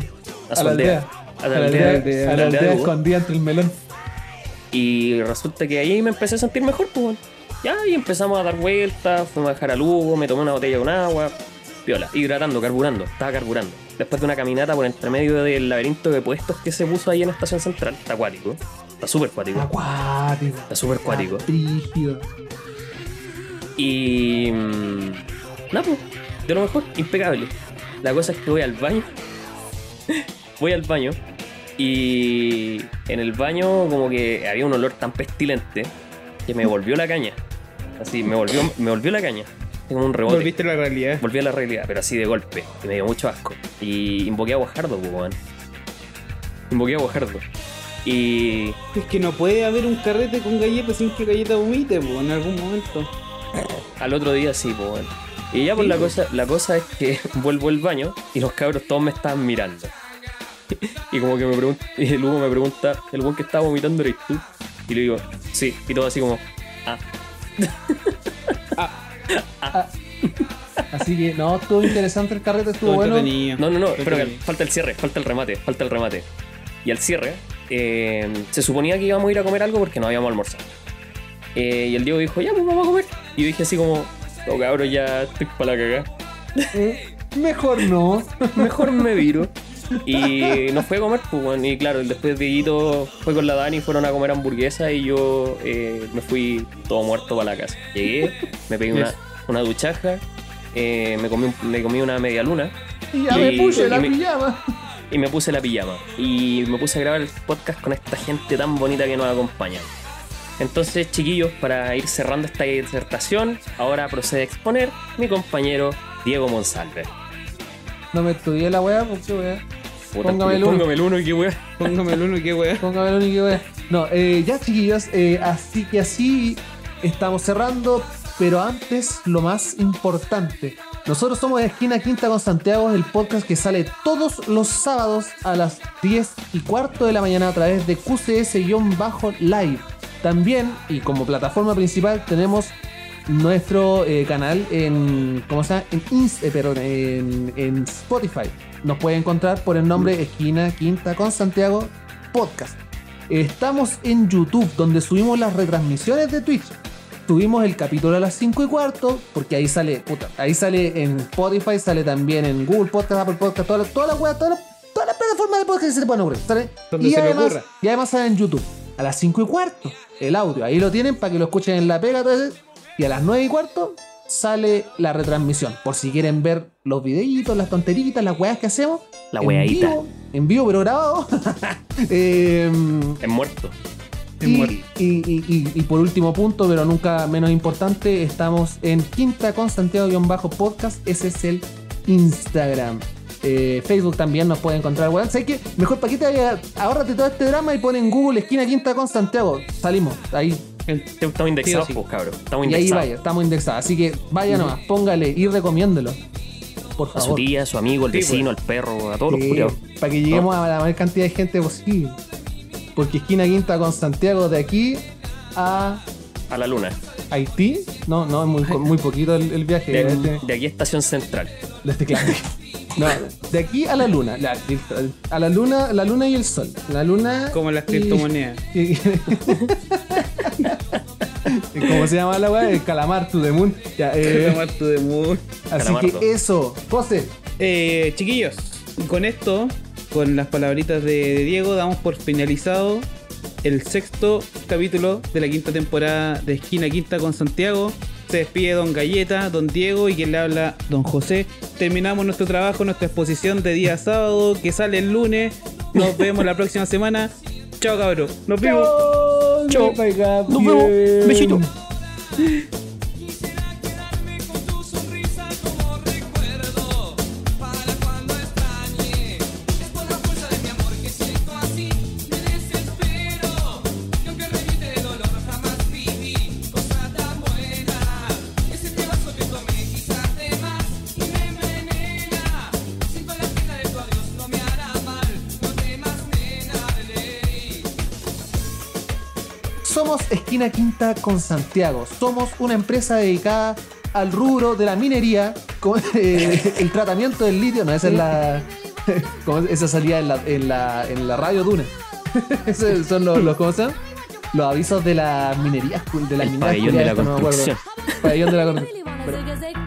S2: a
S1: A,
S2: su
S1: la
S2: aldea.
S1: aldea.
S2: A la aldea,
S1: aldea,
S2: a
S1: a
S2: la
S1: la
S2: aldea
S1: aldea
S2: de Hugo.
S1: escondida entre el melón.
S2: Y resulta que ahí me empecé a sentir mejor, pues. bueno. Ya, y empezamos a dar vueltas, fuimos a dejar a Lugo, me tomé una botella con agua, viola, hidratando, carburando, estaba carburando. Después de una caminata por entre medio del laberinto de puestos que se puso ahí en Estación Central, está acuático, está súper acuático,
S1: Acuático.
S2: está súper acuático.
S1: Brígido.
S2: Y. mm, Nada, pues, de lo mejor, impecable. La cosa es que voy al baño, voy al baño, y en el baño, como que había un olor tan pestilente que me volvió la caña. Así, me volvió, me volvió la caña. Como un rebote.
S4: Volviste a la realidad.
S2: Volví a la realidad, pero así de golpe. Y me dio mucho asco. Y invoqué a Guajardo, weón. Invoqué a Guajardo. Y.
S4: Es que no puede haber un carrete con galletas sin que galleta vomite, po, en algún momento.
S2: Al otro día sí, pues, weón. Y ya, pues
S4: Sí,
S2: la cosa, la cosa es que vuelvo al baño y los cabros todos me estaban mirando. Y como que me pregunta, y luego me pregunta, el weón que estaba vomitando eres tú. Y le digo, sí. Y todo así como, ah,
S1: Así que no, estuvo interesante el carrete, estuvo
S4: Todo
S1: bueno.
S4: entretenido.
S2: No, no, no, que
S4: entretenido.
S2: falta el cierre, falta el remate, falta el remate. Y al cierre, eh, se suponía que íbamos a ir a comer algo porque no habíamos almorzado. Eh, y el Diego dijo, ya, pues vamos a comer. Y dije así como, oh cabrón, ya estoy para la cagada.
S1: Mejor no.
S2: Mejor me viro. Y nos fue a comer, pues, bueno, y claro, después Dieguito fue con la Dani, fueron a comer hamburguesa y yo eh, me fui todo muerto para la casa. Llegué, me pegué una, una duchaja, eh, me, comí, un- me comí una media luna
S1: Y ya
S2: Y-
S1: me puse
S2: y
S1: la pijama.
S2: y me puse la pijama. Y me puse a grabar el podcast con esta gente tan bonita que nos acompaña. Entonces, chiquillos, para ir cerrando esta disertación, ahora procede a exponer mi compañero Diego Monsalve.
S1: No me estudié la weá, porque weá.
S2: Puta,
S1: Póngame el uno.
S2: Póngame el uno y qué wea.
S4: Póngame el uno, qué weá.
S1: Póngame lo único que weá. No, eh, ya chiquillos, eh, así que así estamos cerrando, pero antes lo más importante. Nosotros somos de Esquina Quinta con Santiago, el podcast que sale todos los sábados a las 10 y cuarto de la mañana a través de QCS-Live. También, y como plataforma principal, tenemos nuestro eh, canal en, ¿cómo se llama? En, Inst- eh, perdón, en, en Spotify. Nos puede encontrar por el nombre Esquina Quinta con Santiago Podcast. Estamos en YouTube, donde subimos las retransmisiones de Twitch. Subimos el capítulo a las 5 y cuarto, porque ahí sale, puta, ahí sale en Spotify, sale también en Google Podcast, Apple Podcast, todas las toda la wea, todas las todas las plataformas de podcast que se te puedan ocurrir, ¿sale?
S4: Donde
S1: y, además, y además sale en YouTube, a las 5 y cuarto, el audio, ahí lo tienen para que lo escuchen en la pega, y a las 9 y cuarto sale la retransmisión, por si quieren ver los videitos, las tonteritas, las weas que hacemos.
S2: La
S1: en
S2: weadita.
S1: vivo, En vivo, pero grabado. Em,
S2: Es muerto.
S4: Es
S1: y,
S4: muerto.
S1: y- y- y- y por último punto, pero nunca menos importante, estamos en Quinta con Santiago-podcast. Ese es el Instagram. Eh, Facebook también nos puede encontrar, weón. ¿Sabes qué? Mejor vaya- ahórrate todo este drama y pon en Google esquina Quinta con Santiago. Salimos, ahí.
S2: Estamos indexados,
S4: Sí
S2: pues, cabrón. Estamos
S1: Y ahí
S2: indexados.
S1: vaya, estamos indexados. Así que vaya nomás, póngale y recomiéndelo. Por
S2: A su
S1: favor.
S2: tía, a su amigo,
S4: Sí,
S2: vecino, al perro, a todos los
S1: Sí,
S2: culiados.
S1: para que lleguemos a la mayor cantidad de gente posible. Porque esquina Quinta con Santiago de aquí a
S2: A la luna.
S1: Haití, no, no, es muy, muy poquito el, el viaje.
S2: De,
S1: este-
S2: de aquí a Estación Central.
S1: de este claro. No, de aquí a la luna. la- a la luna, la luna y el sol. La luna.
S4: Como las criptomonedas.
S1: y- ¿Cómo se llama la weá? El calamar to the moon. Ya, eh,
S4: Calamar to the moon.
S1: así
S5: Calamardo.
S1: que eso. José,
S4: Eh, chiquillos, con esto, con las palabritas de Diego, damos por finalizado el sexto capítulo de la quinta temporada de Esquina Quinta con Santiago. Se despide Don Galleta, Don Diego y quien le habla Don José. Terminamos nuestro trabajo, nuestra exposición de día sábado, que sale el lunes. Nos vemos la próxima semana. Chao, cabros. Nos vemos.
S5: Chao. Nos vemos. Besito.
S1: Quinta con Santiago. Somos una empresa dedicada al rubro de la minería, con, eh, el tratamiento del litio. No, esa es la. como esa salía en la, en la, en la radio Duna. Esos son los, los, ¿cómo se llama? Los avisos de la minería, de la
S5: El
S1: minería.
S5: pabellón de la
S1: no
S5: construcción.
S1: Pabellón de la construcción.